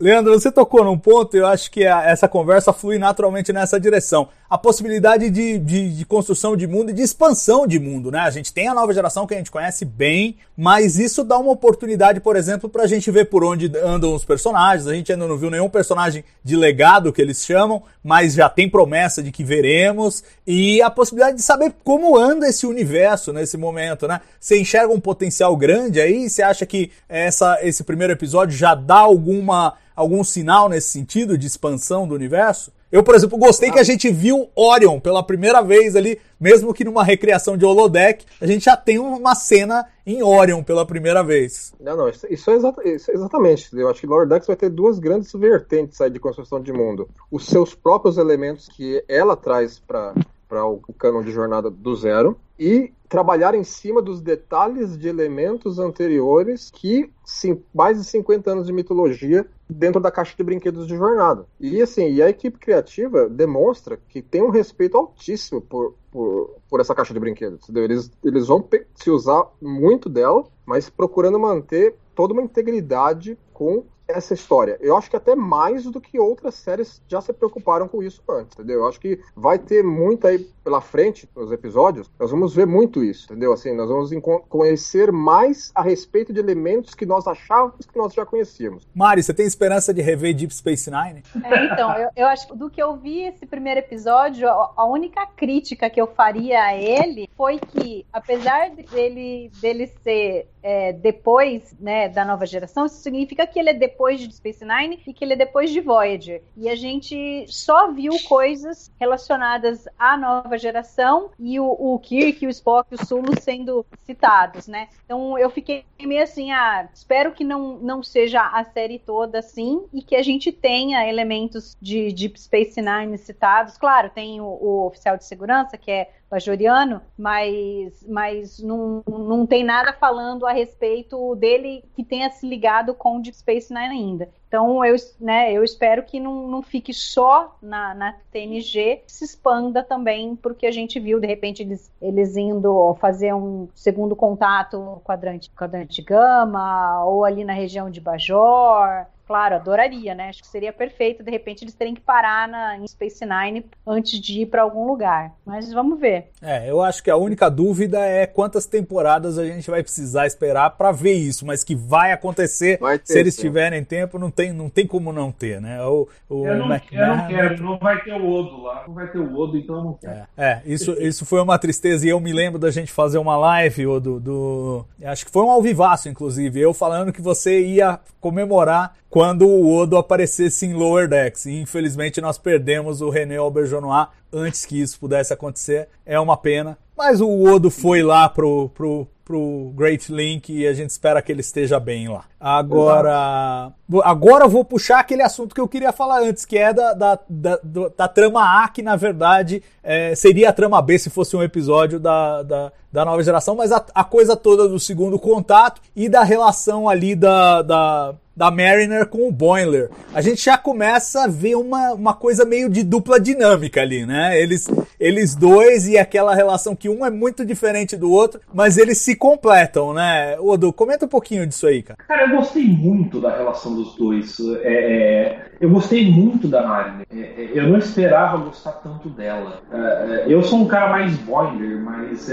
Leandro, você tocou num ponto, eu acho que a, essa conversa flui naturalmente nessa direção. A possibilidade de, de, de, construção de mundo e de expansão de mundo, né? A gente tem a nova geração que a gente conhece bem, mas isso dá uma oportunidade, por exemplo, pra gente ver por onde andam os personagens. A gente ainda não viu nenhum personagem de legado que eles chamam, mas já tem promessa de que veremos. E a possibilidade de saber como anda esse universo nesse momento, né? Você enxerga um potencial grande aí? Você acha que essa, esse primeiro episódio já dá alguma, algum sinal nesse sentido de expansão do universo? Eu, por exemplo, gostei que a gente viu Orion pela primeira vez ali, mesmo que numa recriação de holodeck, a gente já tem uma cena em Orion pela primeira vez. Não, não, isso, isso, é, exata, isso é, exatamente. Eu acho que Lower Decks vai ter duas grandes vertentes aí de construção de mundo. Os seus próprios elementos que ela traz para para o canon de jornada do zero e trabalhar em cima dos detalhes de elementos anteriores que sim, mais de 50 anos de mitologia dentro da caixa de brinquedos de jornada. E assim, e a equipe criativa demonstra que tem um respeito altíssimo por, por, por essa caixa de brinquedos. Eles, eles vão se usar muito dela, mas procurando manter toda uma integridade com essa história. Eu acho que até mais do que outras séries já se preocuparam com isso antes, entendeu? Eu acho que vai ter muito aí pela frente nos episódios, nós vamos ver muito isso, entendeu? Assim, nós vamos conhecer mais a respeito de elementos que nós achávamos que nós já conhecíamos. Mari, você tem esperança de rever Deep Space Nine? É, então, eu, eu acho que do que eu vi esse primeiro episódio, a, a única crítica que eu faria a ele foi que, apesar dele, dele ser é, depois né, da nova geração, isso significa que ele é depois de Space Nine e que ele é depois de Voyager. E a gente só viu coisas relacionadas à nova geração e o, o Kirk, o Spock e o Sulu sendo citados, né? Então eu fiquei meio assim, ah, espero que não, não seja a série toda assim e que a gente tenha elementos de Deep Space Nine citados. Claro, tem o, o oficial de segurança, que é bajoriano, mas, mas não, não tem nada falando a respeito dele que tenha se ligado com o Deep Space Nine ainda. Então eu, né, eu espero que não, não fique só na, na TNG, se expanda também porque a gente viu, de repente, eles, eles indo fazer um segundo contato no quadrante, quadrante gama, ou ali na região de Bajor, claro, adoraria, né? Acho que seria perfeito, de repente, eles terem que parar na, em Space Nine antes de ir para algum lugar. Mas vamos ver. É, eu acho que a única dúvida é quantas temporadas a gente vai precisar esperar para ver isso, mas que vai acontecer Vai ter, se eles sim. tiverem tempo, não tem, não tem como não ter, né? O, o Eu não, eu não quero, não vai ter o Odo lá. Não vai ter o Odo, então eu não quero. É, isso, isso foi uma tristeza e eu me lembro da gente fazer uma live ou do, do- acho que foi um alvivaço inclusive, eu falando que você ia comemorar quando o Odo aparecesse em Lower Decks. E infelizmente nós perdemos o René Auberjonois antes que isso pudesse acontecer. É uma pena, mas o Odo foi lá pro, pro, pro Great Link e a gente espera que ele esteja bem lá. Agora, agora eu vou puxar aquele assunto que eu queria falar antes, que é da, da, da, da trama A, que na verdade é, seria a trama B se fosse um episódio da, da, da nova geração, mas a, a coisa toda do segundo contato e da relação ali da, da, da Mariner com o Boiler. A gente já começa a ver uma, uma coisa meio de dupla dinâmica ali, né? Eles, eles dois e aquela relação que um é muito diferente do outro, mas eles se completam, né? Odo, comenta um pouquinho disso aí, cara. Cara, eu gostei muito da relação dos dois. É, é, eu gostei muito da Mariner. É, é, eu não esperava gostar tanto dela. É, é, eu sou um cara mais boiler, mas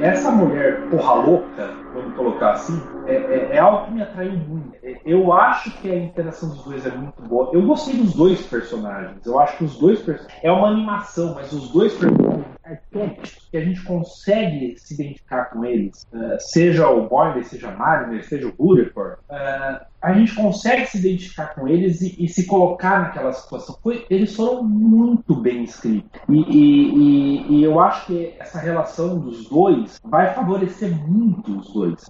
essa mulher porra louca, vamos colocar assim, é, é- é algo que me atraiu muito. É, Eu acho que a interação dos dois é muito boa. Eu gostei dos dois personagens. Eu acho que os dois personagens. É uma animação, mas os dois personagens arquétipos que a gente consegue se identificar com eles, eh, seja o Boiler, seja a Mariner, seja o Rutherford, eh, a gente consegue se identificar com eles e, e se colocar naquela situação. Foi- eles foram muito bem escritos. E- e- e eu acho que essa relação dos dois vai favorecer muito os dois.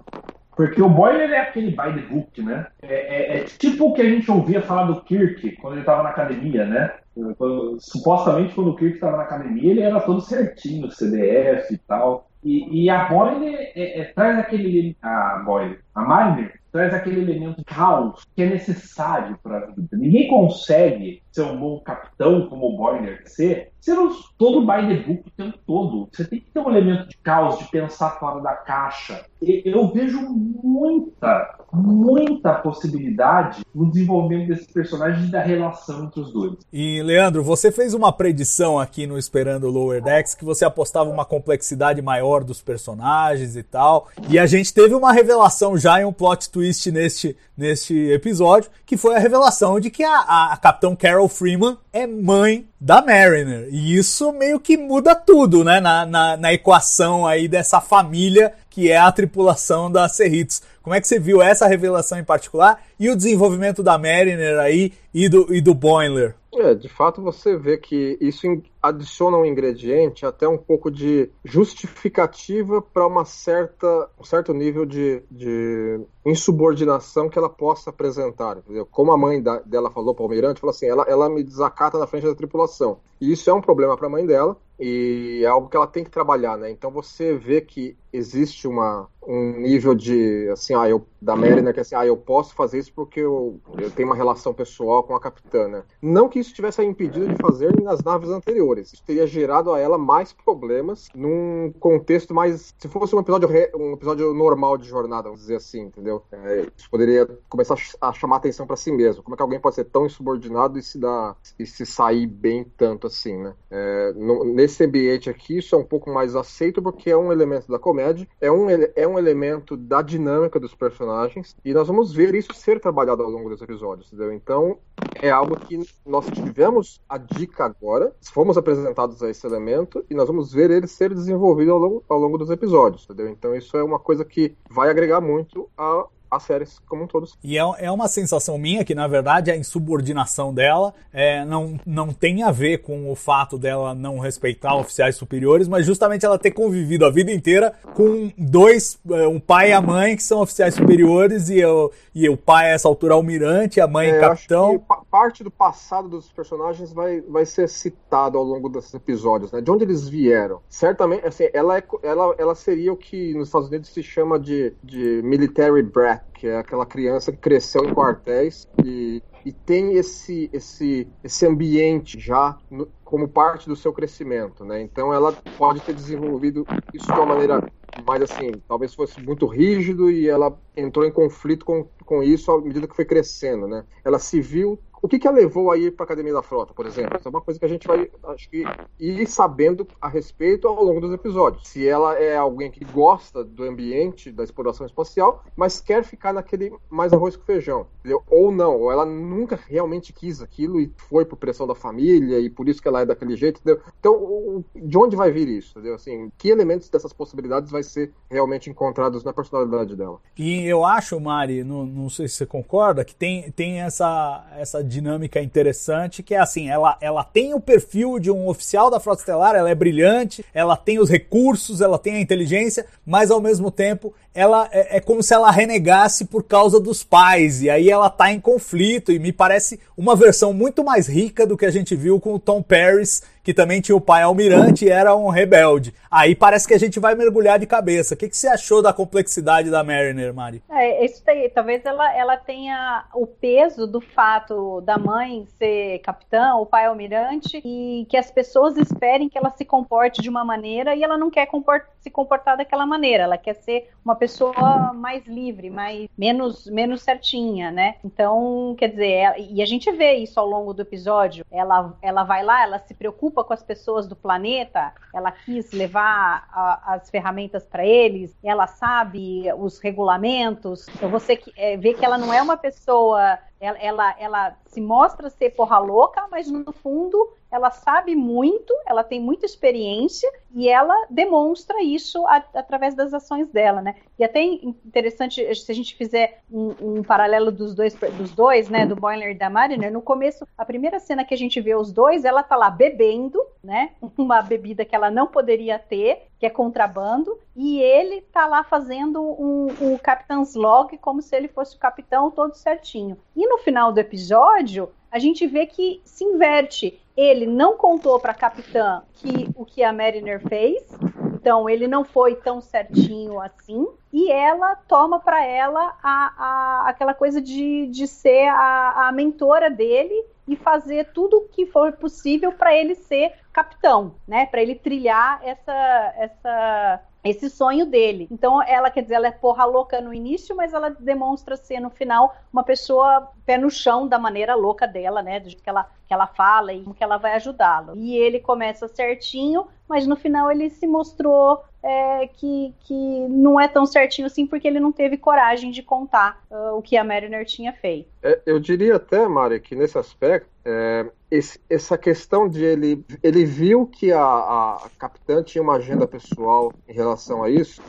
Porque o Boiler é aquele by the book, né? É, é- é tipo o que a gente ouvia falar do Kirk quando ele estava na academia, né? Quando- supostamente quando o Kirk estava na academia, ele era todo certinho, CDF e tal. E, e a Boiler é- é- traz aquele. A Boiler. A Mariner traz aquele elemento de caos que é necessário para a vida. Ninguém consegue ser um bom capitão como o Boiler ser, sendo todo by the book o tempo todo. Você tem que ter um elemento de caos, de pensar fora da caixa. Eu vejo muita, muita possibilidade no desenvolvimento desses personagens e da relação entre os dois. E, Leandro, você fez uma predição aqui no Esperando Lower Decks que você apostava uma complexidade maior dos personagens e tal. E a gente teve uma revelação já em um plot twist neste, neste episódio, que foi a revelação de que a, a, a Capitão Carol Freeman é mãe da Mariner. E isso meio que muda tudo, né? Na, na, na equação aí dessa família que é a tripulação da Cerritos. Como é que você viu essa revelação em particular e o desenvolvimento da Mariner aí e do, e do Boiler? É, de fato você vê que isso adiciona um ingrediente, até um pouco de justificativa para uma certa, um certo nível de, de insubordinação que ela possa apresentar. Entendeu? Como a mãe da, dela falou para o almirante, falou assim, ela, ela me desacata na frente da tripulação. E isso é um problema para a mãe dela e é algo que ela tem que trabalhar, né? Então você vê que existe uma, um nível de, assim, ah, eu, da Mariner, que assim, ah, eu posso fazer isso porque eu, eu tenho uma relação pessoal com a capitã, né? Não que isso tivesse impedido de fazer nas naves anteriores. Isso teria gerado a ela mais problemas num contexto mais, se fosse um episódio, re, um episódio normal de jornada, vamos dizer assim, entendeu? É, isso poderia começar a chamar atenção para si mesmo. Como é que alguém pode ser tão insubordinado e se dar, e se sair bem tanto assim, né? É, no, nesse ambiente aqui, isso é um pouco mais aceito porque é um elemento da comédia é um, é um elemento da dinâmica dos personagens e nós vamos ver isso ser trabalhado ao longo dos episódios, entendeu? Então é algo que nós tivemos a dica agora, fomos apresentados a esse elemento e nós vamos ver ele ser desenvolvido ao longo, ao longo dos episódios, entendeu? Então isso é uma coisa que vai agregar muito a, as séries como um todo. E é, é uma sensação minha que, na verdade, a insubordinação dela é, não, não tem a ver com o fato dela não respeitar oficiais superiores, mas justamente ela ter convivido a vida inteira com dois, é, um pai e a mãe, que são oficiais superiores, e, eu, e o pai, a essa altura, almirante, a mãe, é, capitão. parte do passado dos personagens vai, vai ser citado ao longo desses episódios, né? De onde eles vieram. Certamente, assim, ela, é, ela, ela seria o que nos Estados Unidos se chama de, de military brat, que é aquela criança que cresceu em quartéis e, e tem esse, esse, esse ambiente já no, como parte do seu crescimento, né? Então ela pode ter desenvolvido isso de uma maneira mais assim, talvez fosse muito rígido e ela entrou em conflito com, com isso à medida que foi crescendo, né? Ela se viu o que, que a levou a ir para a Academia da Frota, por exemplo? Isso é uma coisa que a gente vai, acho que, ir sabendo a respeito ao longo dos episódios. Se ela é alguém que gosta do ambiente da exploração espacial, mas quer ficar naquele mais arroz com feijão, entendeu? ou não, ou ela nunca realmente quis aquilo e foi por pressão da família e por isso que ela é daquele jeito, entendeu? Então, de onde vai vir isso, entendeu? Assim, que elementos dessas possibilidades vai ser realmente encontrados na personalidade dela? E eu acho, Mari, não, não sei se você concorda, que tem, tem essa, essa dinâmica interessante, que é assim, ela, ela tem o perfil de um oficial da Frota Estelar, ela é brilhante, ela tem os recursos, ela tem a inteligência, mas ao mesmo tempo ela é, é como se ela renegasse por causa dos pais, e aí ela tá em conflito, e me parece uma versão muito mais rica do que a gente viu com o Tom Paris que também tinha o pai almirante e era um rebelde. Aí parece que a gente vai mergulhar de cabeça. O que, que você achou da complexidade da Mariner, Mari? É, isso daí, talvez ela, ela tenha o peso do fato da mãe ser capitã, o pai almirante, e que as pessoas esperem que ela se comporte de uma maneira e ela não quer comport se comportar daquela maneira. Ela quer ser uma pessoa mais livre, mais menos, menos certinha, né? Então, quer dizer, ela, e a gente vê isso ao longo do episódio. Ela, ela vai lá, ela se preocupa preocupa com as pessoas do planeta, ela quis levar a, as ferramentas para eles, ela sabe os regulamentos. Então você é, vê que ela não é uma pessoa ela, ela, ela, se mostra ser porra louca, mas no fundo ela sabe muito, ela tem muita experiência e ela demonstra isso a, através das ações dela, né? E até interessante se a gente fizer um, um, paralelo dos dois, dos dois, né, do Boiler e da Mariner, no começo, a primeira cena que a gente vê os dois, ela tá lá bebendo, né, uma bebida que ela não poderia ter, que é contrabando, e ele tá lá fazendo um, um Captain's Log como se ele fosse o capitão todo certinho. E no final do episódio, a gente vê que se inverte. Ele não contou para a capitã que o que a Mariner fez, então ele não foi tão certinho assim. E ela toma para ela a, a, aquela coisa de, de ser a, a mentora dele e fazer tudo o que for possível para ele ser capitão, né? Para ele trilhar essa, essa esse sonho dele. Então, ela quer dizer, ela é porra louca no início, mas ela demonstra ser no final uma pessoa pé no chão da maneira louca dela, né? Do jeito que ela, que ela fala e como que ela vai ajudá-lo. E ele começa certinho, mas no final ele se mostrou é, que, que não é tão certinho assim, porque ele não teve coragem de contar uh, o que a Mariner tinha feito. É, eu diria até, Mari, que nesse aspecto, é, esse, essa questão de ele, ele viu que a, a capitã tinha uma agenda pessoal em relação a isso,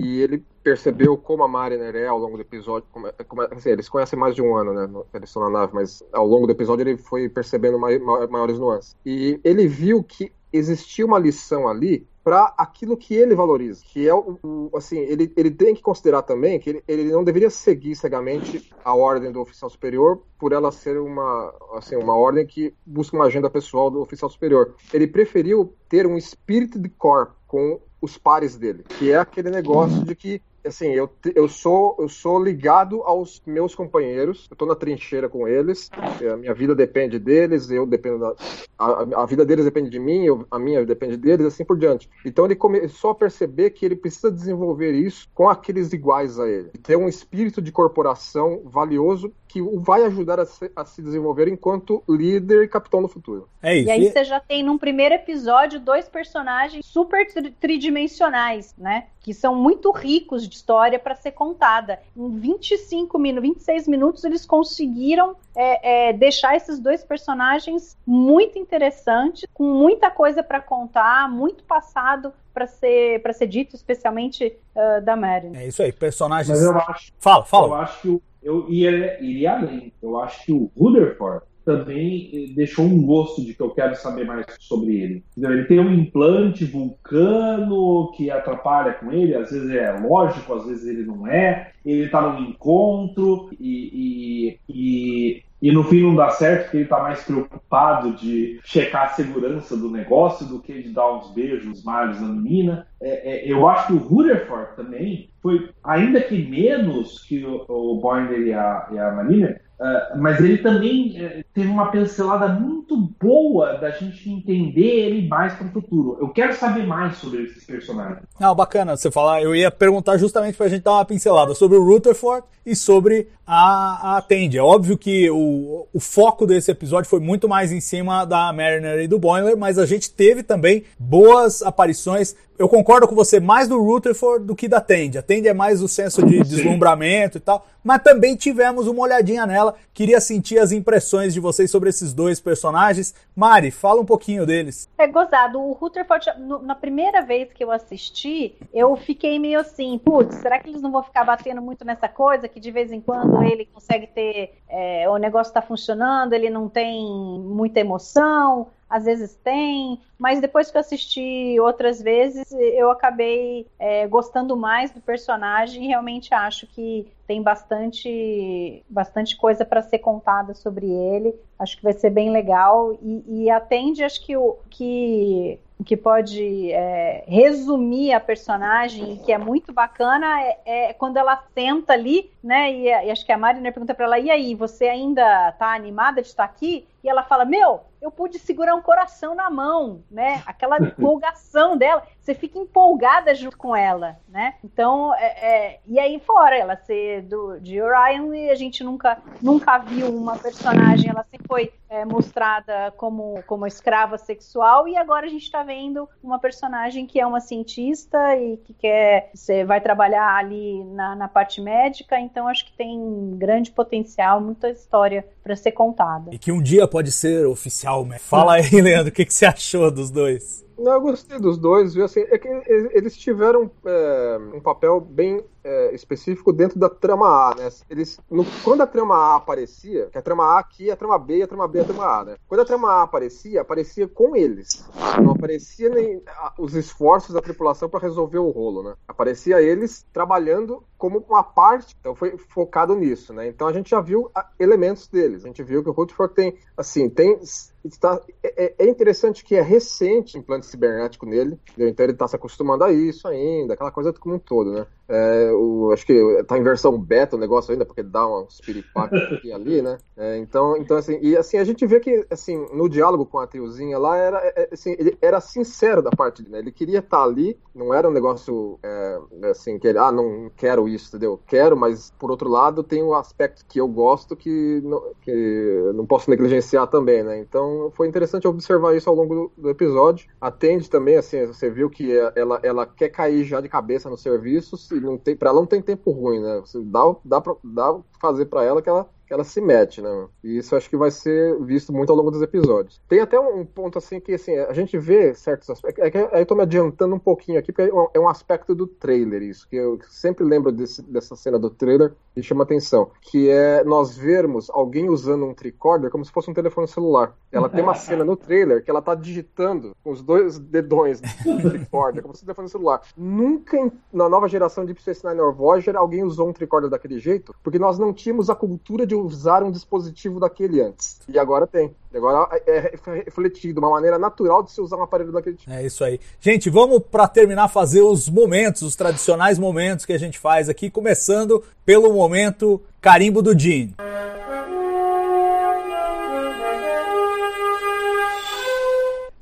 e ele percebeu como a Mariner é ao longo do episódio. Como, como, assim, eles conhecem mais de um ano, né? Eles estão na nave, mas ao longo do episódio ele foi percebendo mai, maiores nuances. E ele viu que existia uma lição ali para aquilo que ele valoriza, que é o, o, assim, ele, ele tem que considerar também que ele, ele não deveria seguir cegamente a ordem do oficial superior por ela ser uma, assim, uma ordem que busca uma agenda pessoal do oficial superior. Ele preferiu ter um espírito de corpo com os pares dele, que é aquele negócio de que assim, eu, eu, sou, eu sou ligado aos meus companheiros, eu tô na trincheira com eles, é, a minha vida depende deles, eu dependo da. A, a vida deles depende de mim, eu, a minha depende deles, assim por diante. Então ele começou a perceber que ele precisa desenvolver isso com aqueles iguais a ele. Ter um espírito de corporação valioso que o vai ajudar a se, a se, desenvolver enquanto líder e capitão no futuro. É isso. E aí você já tem num primeiro episódio dois personagens super tridimensionais, né? Que são muito ricos de história para ser contada. Em 25 minutos, 26 minutos, eles conseguiram é, é, deixar esses dois personagens muito interessantes, com muita coisa para contar, muito passado para ser para ser dito, especialmente uh, da Marin. É isso aí, personagens. Mas eu acho. Fala, fala. Eu acho que eu ia, iria além. Eu acho que o Rutherford também eh, deixou um gosto de que eu quero saber mais sobre ele. Ele tem um implante vulcano que atrapalha com ele, às vezes é lógico, às vezes ele não é. Ele está num encontro e, e, e, e, no fim não dá certo porque ele está mais preocupado de checar a segurança do negócio do que de dar uns beijos malhos na menina. É, é, eu acho que o Rutherford também foi, ainda que menos que o, o e a, e a Marina, Uh, mas ele também uh, teve uma pincelada muito boa da gente entender ele mais para o futuro. Eu quero saber mais sobre esses personagens. Ah, bacana você falar. Eu ia perguntar justamente para a gente dar uma pincelada sobre o Rutherford e sobre a, a Tandy. É óbvio que o, o foco desse episódio foi muito mais em cima da Mariner e do Boiler, mas a gente teve também boas aparições eu concordo com você mais do Rutherford do que da Tandy. A Tandy é mais o senso de deslumbramento e tal, mas também tivemos uma olhadinha nela. Queria sentir as impressões de vocês sobre esses dois personagens. Mari, fala um pouquinho deles. É gozado. O Rutherford, na primeira vez que eu assisti, eu fiquei meio assim, putz, será que eles não vão ficar batendo muito nessa coisa que de vez em quando ele consegue ter, é, o negócio está funcionando, ele não tem muita emoção, às vezes tem, mas depois que eu assisti outras vezes, eu acabei é, gostando mais do personagem e realmente acho que tem bastante, bastante coisa para ser contada sobre ele. Acho que vai ser bem legal e, e atende, acho que o que que pode é, resumir a personagem, que é muito bacana, é, é, quando ela senta ali, né? E, e acho que a Mariner pergunta para ela: e aí, você ainda tá animada de estar aqui? E ela fala: Meu, eu pude segurar um coração na mão, né? Aquela empolgação dela, você fica empolgada junto com ela, né? Então, é, é, e aí fora ela ser do, de Orion e a gente nunca, nunca viu uma personagem, ela sempre foi é, mostrada como, como escrava sexual e agora a gente está vendo uma personagem que é uma cientista e que quer, você vai trabalhar ali na, na parte médica, então acho que tem grande potencial, muita história para ser contada. E que um dia pode ser oficial, né? Fala aí, Leandro, o que, que você achou dos dois? Não, eu gostei dos dois, viu? Assim, é que eles tiveram é, um papel bem é, específico dentro da trama A, né? Eles, no, quando a trama A aparecia, que a trama A aqui é a trama B, a trama B é a trama A, né? Quando a trama A aparecia, aparecia com eles. Não aparecia nem os esforços da tripulação para resolver o rolo, né? Aparecia eles trabalhando como uma parte, então foi focado nisso, né? Então a gente já viu elementos deles. A gente viu que o Rutherford tem, assim, tem Está, é, é, interessante que é recente o implante cibernético nele, então ele está se acostumando a isso ainda, aquela coisa como um todo, né? É, o, acho que tá em versão beta o negócio ainda, porque dá uns piripacos aqui ali, né? É, então, então, assim, e assim, a gente vê que, assim, no diálogo com a triozinha lá, era, é, é, assim, ele era sincero da parte dele, né? Ele queria estar tá ali, não era um negócio, é, assim, que ele, ah, não quero isso, entendeu? Quero, mas, por outro lado, tem um aspecto que eu gosto que não, que não posso negligenciar também, né? Então, foi interessante observar isso ao longo do, do episódio. Atende também, assim, você viu que ela, ela quer cair já de cabeça nos serviços, não tem, para ela não tem tempo ruim, né? Você dá, dá, pra, dá fazer para ela que ela ela se mete, né? E isso acho que vai ser visto muito ao longo dos episódios. Tem até um ponto assim que assim, a gente vê certos aspectos. É que aí eu tô me adiantando um pouquinho aqui, porque é um aspecto do trailer, isso, que eu sempre lembro desse, dessa cena do trailer e chama atenção. Que é nós vermos alguém usando um tricorder como se fosse um telefone celular. Ela tem uma cena no trailer que ela tá digitando com os dois dedões do tricorder, como se fosse um telefone celular. Nunca na nova geração de Deep Space Nine or Voyager alguém usou um tricorder daquele jeito, porque nós não tínhamos a cultura de usar um dispositivo daquele antes. E agora tem. Agora é refletido, uma maneira natural de se usar um aparelho daquele tipo. É isso aí. Gente, vamos para terminar fazer os momentos, os tradicionais momentos que a gente faz aqui, começando pelo momento carimbo do Gene.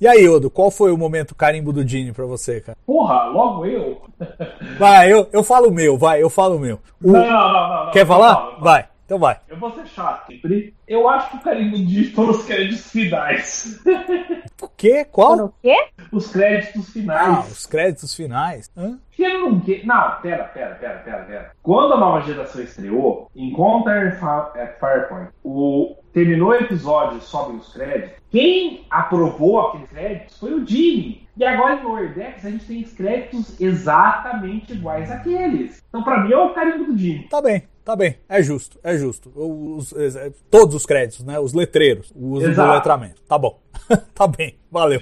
E aí, Odo, qual foi o momento carimbo do Gene pra você, cara? Porra, logo eu? Vai, eu, eu falo o meu, vai, eu falo o meu. O... Não, não, não, não, Quer falar? Vai, então vai. Eu vou ser chato. Eu acho que o carimbo foram os créditos finais. O quê? Qual? O quê? Os créditos finais. Ah, os créditos finais. Hã? Que não, que... não, pera, pera, pera, pera, pera. Quando a nova geração estreou, em Contact at Firepoint, o terminou o episódio e sobe os créditos, quem aprovou aqueles créditos foi o Jimmy. E agora em Lower Decks a gente tem os créditos exatamente iguais àqueles. Então pra mim é o carimbo do Jimmy. Tá bem, tá bem. É justo, é justo. Os, é, todos os créditos, né? Os letreiros, o uso Exato. do letramento. Tá bom. tá bem, valeu.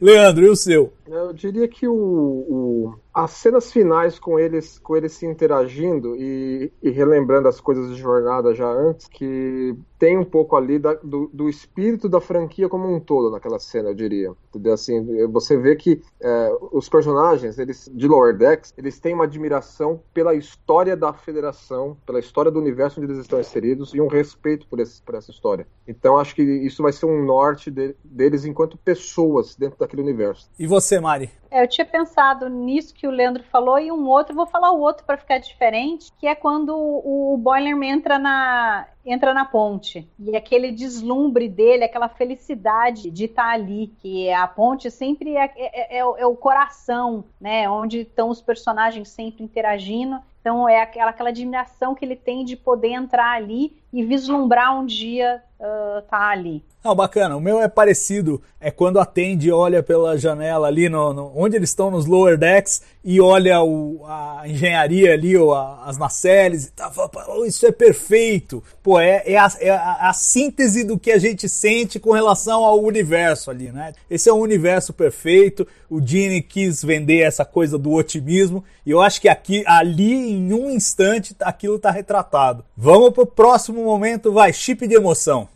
Leandro, e o seu? Eu diria que o, o- as cenas finais com eles, com eles se interagindo e, e relembrando as coisas de jornada já antes, que tem um pouco ali da- do, do espírito da franquia como um todo naquela cena, eu diria. Entendeu? Assim, você vê que é, os personagens eles, de Lower Decks, eles têm uma admiração pela história da Federação, pela história do universo onde eles estão inseridos e um respeito por, esse, por essa história. Então acho que isso vai ser um norte de- deles enquanto pessoas dentro daquele universo. E você, Mari? É, eu tinha pensado nisso que o Leandro falou e um outro, vou falar o outro para ficar diferente, que é quando o Boilerman entra na entra na ponte e aquele deslumbre dele, aquela felicidade de estar ali, que a ponte sempre é, é- é o- é o coração, né, onde estão os personagens sempre interagindo. Então é aquela, aquela admiração que ele tem de poder entrar ali e vislumbrar um dia estar tá ali. Não, bacana. O meu é parecido. É quando a Tandy olha pela janela ali, no, no- onde eles estão nos lower decks, e olha o- a engenharia ali, ou a- as nacelles e tal. Fala, "Pô, isso é perfeito. Pô, é, é, a, é a- a síntese do que a gente sente com relação ao universo ali, né? Esse é um universo perfeito. O Gene quis vender essa coisa do otimismo, e eu acho que aqui, ali, em um instante, aquilo tá retratado. Vamos pro próximo momento, vai, chip de emoção.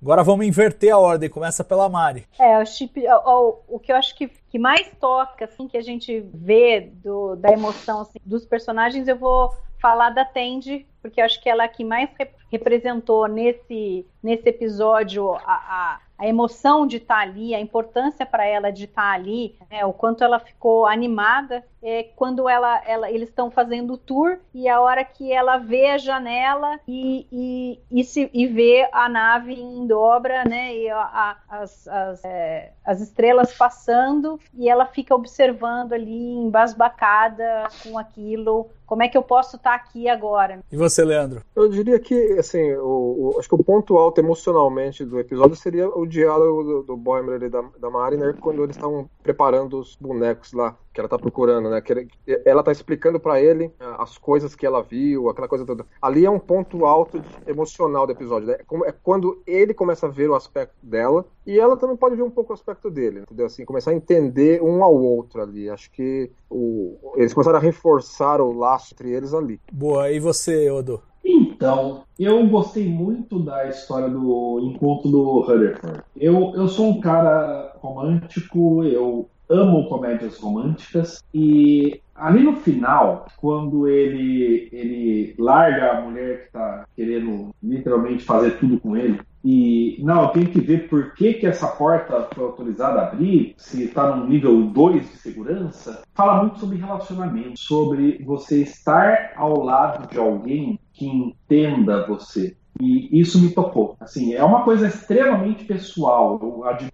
Agora vamos inverter a ordem, começa pela Mari. É, o chip, o, o- que eu acho que, que mais toca, assim, que a gente vê do, da emoção assim, dos personagens, eu vou falar da Tandy, porque acho que ela é que mais rep- representou nesse, nesse episódio a, a, a emoção de estar ali, a importância para ela de estar ali, né, o quanto ela ficou animada é, quando ela, ela- eles estão fazendo o tour e a hora que ela vê a janela e, e, e, se, e vê a nave em dobra, né, e a- as, as, é, as estrelas passando e ela fica observando ali embasbacada com aquilo. Como é que eu posso estar aqui agora? E você, Leandro? Eu diria que, assim, o, o- acho que o ponto alto emocionalmente do episódio seria o diálogo do, do Boimler e da, da Mariner quando eles estavam preparando os bonecos lá que ela tá procurando, né? Que ela tá explicando pra ele ah, as coisas que ela viu, aquela coisa toda. Ali é um ponto alto emocional do episódio, né? É É quando ele começa a ver o aspecto dela e ela também pode ver um pouco o aspecto dele, entendeu? Assim, começar a entender um ao outro ali. Acho que o- eles começaram a reforçar o laço entre eles ali. Boa, e você, Odo? Então, eu gostei muito da história do encontro do Rutherford. Eu, eu sou um cara romântico, eu amo comédias românticas e ali no final, quando ele ele larga a mulher que tá querendo literalmente fazer tudo com ele e não, eu tenho que ver por que, que essa porta foi autorizada a abrir, se está no nível 2 de segurança, fala muito sobre relacionamento, sobre você estar ao lado de alguém que entenda você. E isso me tocou. Assim, é uma coisa extremamente pessoal,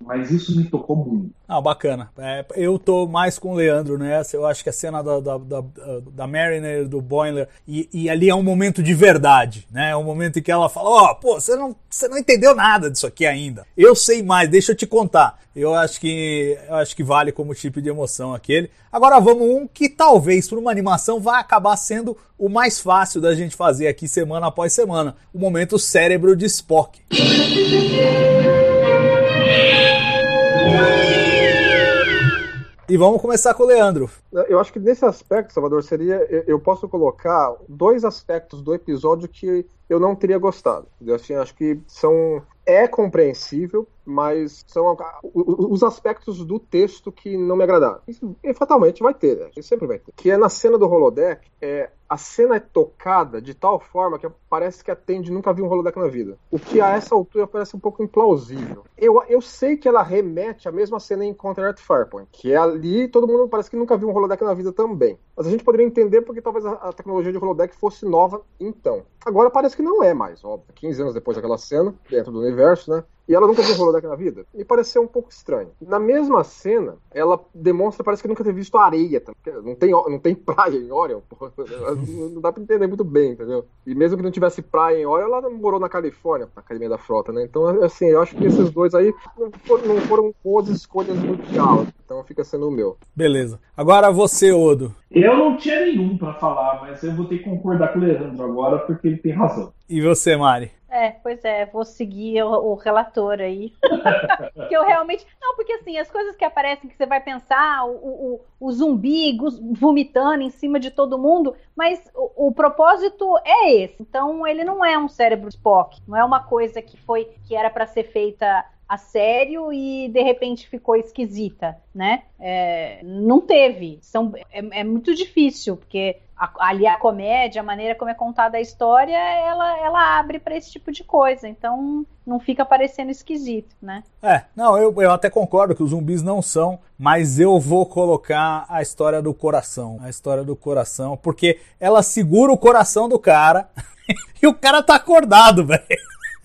mas isso me tocou muito. Ah, bacana. É, eu tô mais com o Leandro nessa. Eu acho que a cena da, da, da, da Mariner, do Boiler, e, e, ali é um momento de verdade, né? É um momento em que ela fala: Ó, oh, pô, você não, você não entendeu nada disso aqui ainda. Eu sei mais, deixa eu te contar. Eu acho que eu acho que vale como tipo de emoção aquele. Agora vamos um que talvez para uma animação vai acabar sendo o mais fácil da gente fazer aqui semana após semana. O momento cérebro de Spock. E vamos começar com o Leandro. Eu acho que nesse aspecto, Salvador, seria. Eu posso colocar dois aspectos do episódio que eu não teria gostado. Assim, acho que são. É compreensível, mas são os aspectos do texto que não me agradaram. Isso fatalmente vai ter, né? Sempre vai ter. Que é na cena do holodeck, é, a cena é tocada de tal forma que parece que atende nunca vi um holodeck na vida. O que a essa altura parece um pouco implausível. Eu, eu sei que ela remete à mesma cena em Encounter at Farpoint, que é ali todo mundo parece que nunca viu um holodeck na vida também. Mas a gente poderia entender porque talvez a, a tecnologia de holodeck fosse nova então. Agora parece que não é mais, óbvio. 15 anos depois daquela cena, dentro do universo, né? E ela nunca viu um holodeck na vida. E pareceu um pouco estranho. Na mesma cena, ela demonstra, parece que nunca ter visto areia. Não tem, não tem praia em Orion. Não dá pra entender muito bem, entendeu? E mesmo que não tivesse praia em Orion, ela morou na Califórnia, na Academia da Frota, né? Então, assim, eu acho que esses dois aí não foram, não foram boas escolhas mundial. Então fica sendo o meu. Beleza. Agora você, Odo. Eu não tinha nenhum para falar, mas eu vou ter que concordar com o Leandro agora, porque ele tem razão. E você, Mari? É, pois é, vou seguir o, o relator aí. que eu realmente. Não, porque assim, as coisas que aparecem que você vai pensar, o, o, o zumbi vomitando em cima de todo mundo, mas o, o, propósito é esse. Então, ele não é um cérebro Spock, não é uma coisa que foi que era para ser feita a sério e de repente ficou esquisita, né? É, não teve. São, é, é, muito difícil, porque a, ali a comédia, a maneira como é contada a história, ela, ela abre para esse tipo de coisa. Então não fica parecendo esquisito, né? É, não, eu, eu até concordo que os zumbis não são, mas eu vou colocar a história do coração. A história do coração, porque ela segura o coração do cara e o cara tá acordado, velho.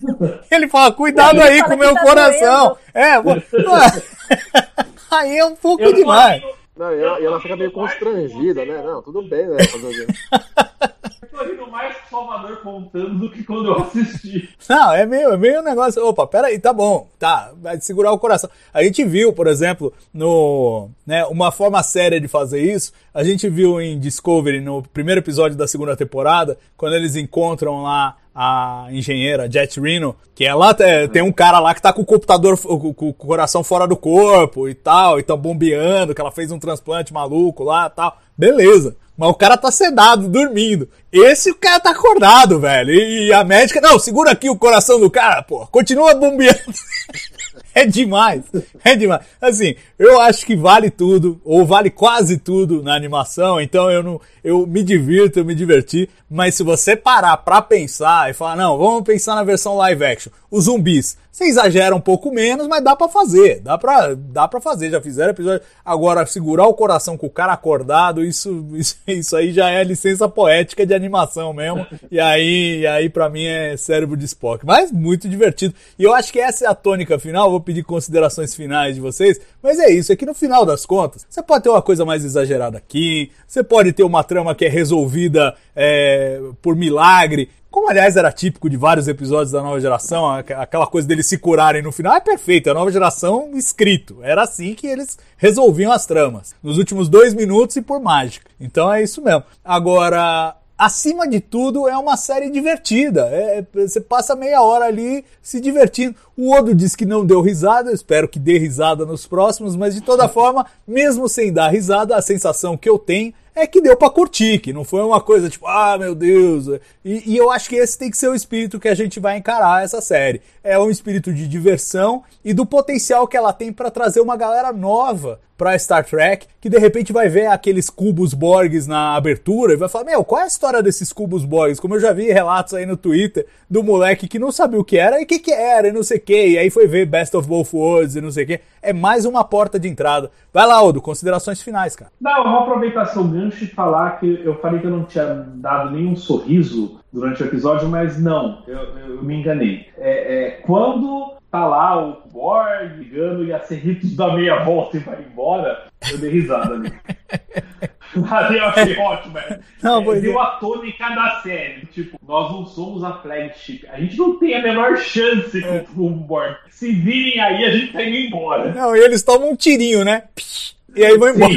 Ele fala, cuidado aí com o meu tá coração. É, aí é um pouco eu demais. Não, e, ela, e ela fica meio constrangida, né? Não, tudo bem, né? Eu tô rindo mais com Salvador contando do que quando eu assisti. Não, é meio, é meio um negócio. Opa, peraí, tá bom. Tá, vai segurar o coração. A gente viu, por exemplo, no. Né, uma forma séria de fazer isso. A gente viu em Discovery, no primeiro episódio da segunda temporada, quando eles encontram lá a engenheira Jet Reno, que ela é, tem um cara lá que tá com o computador, com, com, o coração fora do corpo e tal, e tão bombeando, que ela fez um transplante maluco lá e tal. Beleza. Mas o cara tá sedado, dormindo. Esse o cara tá acordado, velho. E a médica, não, segura aqui o coração do cara, pô. Continua bombeando. É demais, é demais. Assim, eu acho que vale tudo, ou vale quase tudo na animação, então eu não, eu me divirto, eu me diverti, mas se você parar pra pensar e falar, não, vamos pensar na versão live action, os zumbis, você exagera um pouco menos, mas dá para fazer, dá pra, dá pra fazer, já fizeram episódio. Agora, segurar o coração com o cara acordado, isso, isso, isso aí já é licença poética de animação mesmo, e aí, e aí pra mim é cérebro de Spock, mas muito divertido. E eu acho que essa é a tônica final, vou pedir considerações finais de vocês, mas é isso, é que no final das contas, você pode ter uma coisa mais exagerada aqui, você pode ter uma trama que é resolvida é, por milagre, como aliás era típico de vários episódios da nova geração, aquela coisa deles se curarem no final é perfeito, a nova geração escrito. Era assim que eles resolviam as tramas. Nos últimos dois minutos e por mágica. Então é isso mesmo. Agora, acima de tudo, é uma série divertida. É, você passa meia hora ali se divertindo. O Odo diz que não deu risada, eu espero que dê risada nos próximos, mas de toda forma, mesmo sem dar risada, a sensação que eu tenho é que deu para curtir, que não foi uma coisa tipo, ah, meu Deus. E, e, eu acho que esse tem que ser o espírito que a gente vai encarar essa série. É um espírito de diversão e do potencial que ela tem para trazer uma galera nova para Star Trek, que de repente vai ver aqueles cubos Borgs na abertura e vai falar: Meu, qual é a história desses cubos Borgs? Como eu já vi relatos aí no Twitter do moleque que não sabia o que era e o que, que era e não sei o que, e aí foi ver Best of Both Worlds e não sei o que. É mais uma porta de entrada. Vai lá, Aldo, considerações finais, cara. Não, eu vou aproveitar seu gancho e falar que eu falei que eu não tinha dado nenhum sorriso durante o episódio, mas não, eu, eu me enganei. É, é, quando tá lá o Borg ligando e a Cerritos dá meia volta e vai embora, eu dei risada ali. Ali eu achei ótimo, velho. Não, é, deu é. a tônica da série. Tipo, nós não somos a flagship. A gente não tem a menor chance É. com o Borg. Se virem aí, a gente tá indo embora. Não, e eles tomam um tirinho, né? Psh, E aí vão embora.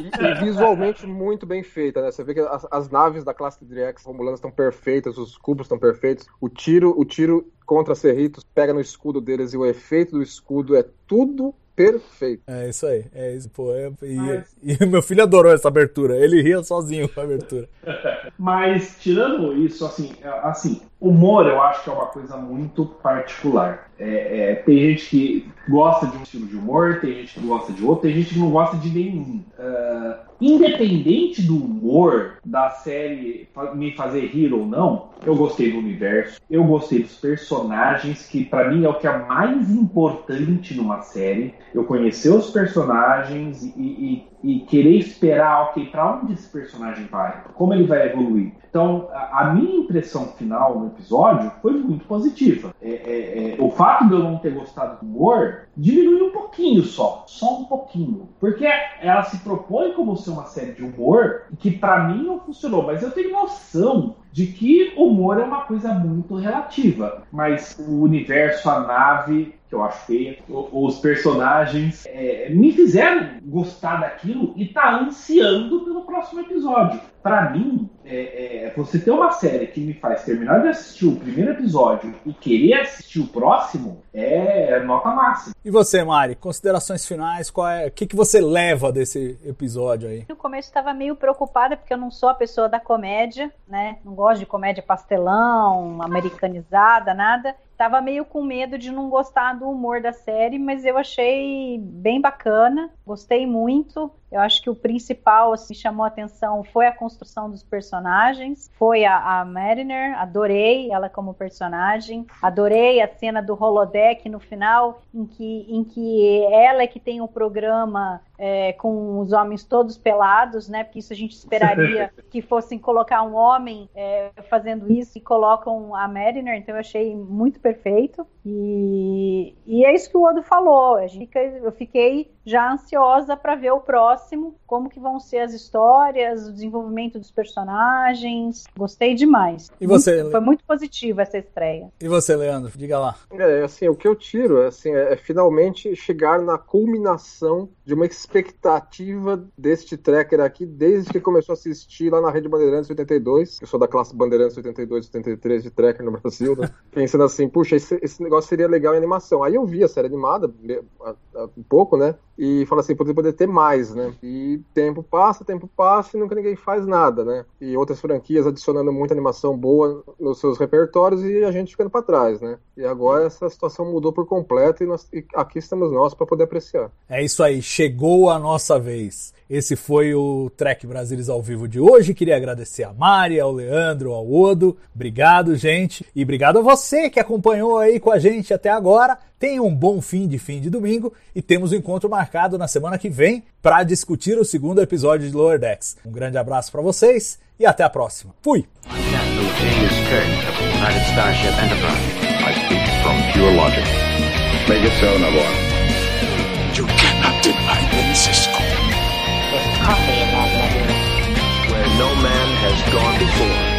E, e visualmente muito bem feita, né? Você vê que as, as naves da classe Drex Romulanas estão perfeitas, os cubos estão perfeitos, o tiro, o tiro contra Cerritos pega no escudo deles e o efeito do escudo é tudo perfeito. É isso aí, é isso, pô. é- e, Mas- e o meu filho adorou essa abertura. Ele ria sozinho com a abertura. Mas, tirando isso, assim, é, assim, humor eu acho que é uma coisa muito particular. É, é, tem gente que gosta de um estilo de humor, tem gente que gosta de outro, tem gente que não gosta de nenhum. Ah, independente do humor da série me fazer rir ou não, eu gostei do universo, eu gostei dos personagens, que pra mim é o que é mais importante numa série. Eu conhecer os personagens e, e- e querer esperar, ok, pra onde esse personagem vai, como ele vai evoluir. Então, a, minha impressão final no episódio foi muito positiva. É, é, é, o fato de eu não ter gostado do humor diminuiu um pouquinho só, só um pouquinho, porque ela se propõe como ser uma série de humor que pra mim não funcionou, mas eu tenho noção de que humor é uma coisa muito relativa, mas o universo, a nave, que eu acho feia, os personagens é, me fizeram gostar daquilo e tá ansiando pelo próximo episódio. Pra mim, é, é, você ter uma série que me faz terminar de assistir o primeiro episódio e querer assistir o próximo é nota máxima. E você, Mari, considerações finais? Qual é, o que, que você leva desse episódio aí? No começo estava meio preocupada porque eu não sou a pessoa da comédia, né? Não gosto de comédia pastelão, americanizada, nada. Tava meio com medo de não gostar do humor da série, mas eu achei bem bacana, gostei muito. Eu acho que o principal, assim, chamou a atenção foi a construção dos personagens, foi a, a Mariner, adorei ela como personagem, adorei a cena do holodeck no final, em que, em que ela é que tem o programa é, com os homens todos pelados, né? Porque isso a gente esperaria que fossem colocar um homem é, fazendo isso e colocam a Mariner, então eu achei muito perfeito. E, e é isso que o Odo falou. A gente fica- eu fiquei já ansiosa para ver o próximo, como que vão ser as histórias, o desenvolvimento dos personagens. Gostei demais. E você, Muito- foi muito positiva essa estreia. E você, Leandro? Diga lá. É, assim, o que eu tiro é, assim, é, é finalmente chegar na culminação de uma expectativa deste tracker aqui desde que começou a assistir lá na Rede Bandeirantes 82. Eu sou da classe Bandeirantes 82 83 de tracker no Brasil, né? Pensando assim, puxa, esse, esse negócio seria legal em animação. Aí eu vi a série animada, um pouco, né? E falo assim, poderia poder ter mais, né? E tempo passa, tempo passa e nunca ninguém faz nada, né? E outras franquias adicionando muita animação boa nos seus repertórios e a gente ficando pra trás, né? E agora essa situação mudou por completo e, nós- e aqui estamos nós para poder apreciar. É isso aí, chegou a nossa vez. Esse foi o Trek Brasilis ao vivo de hoje. Queria agradecer a Mari, ao Leandro, ao Odo. Obrigado, gente. E obrigado a você que acompanhou aí com a gente até agora. Tenha um bom fim de fim de domingo e temos um encontro marcado na semana que vem para discutir o segundo episódio de Lower Decks. Um grande abraço para vocês e até a próxima. Fui! coffee in that nebula. Where no man has gone before.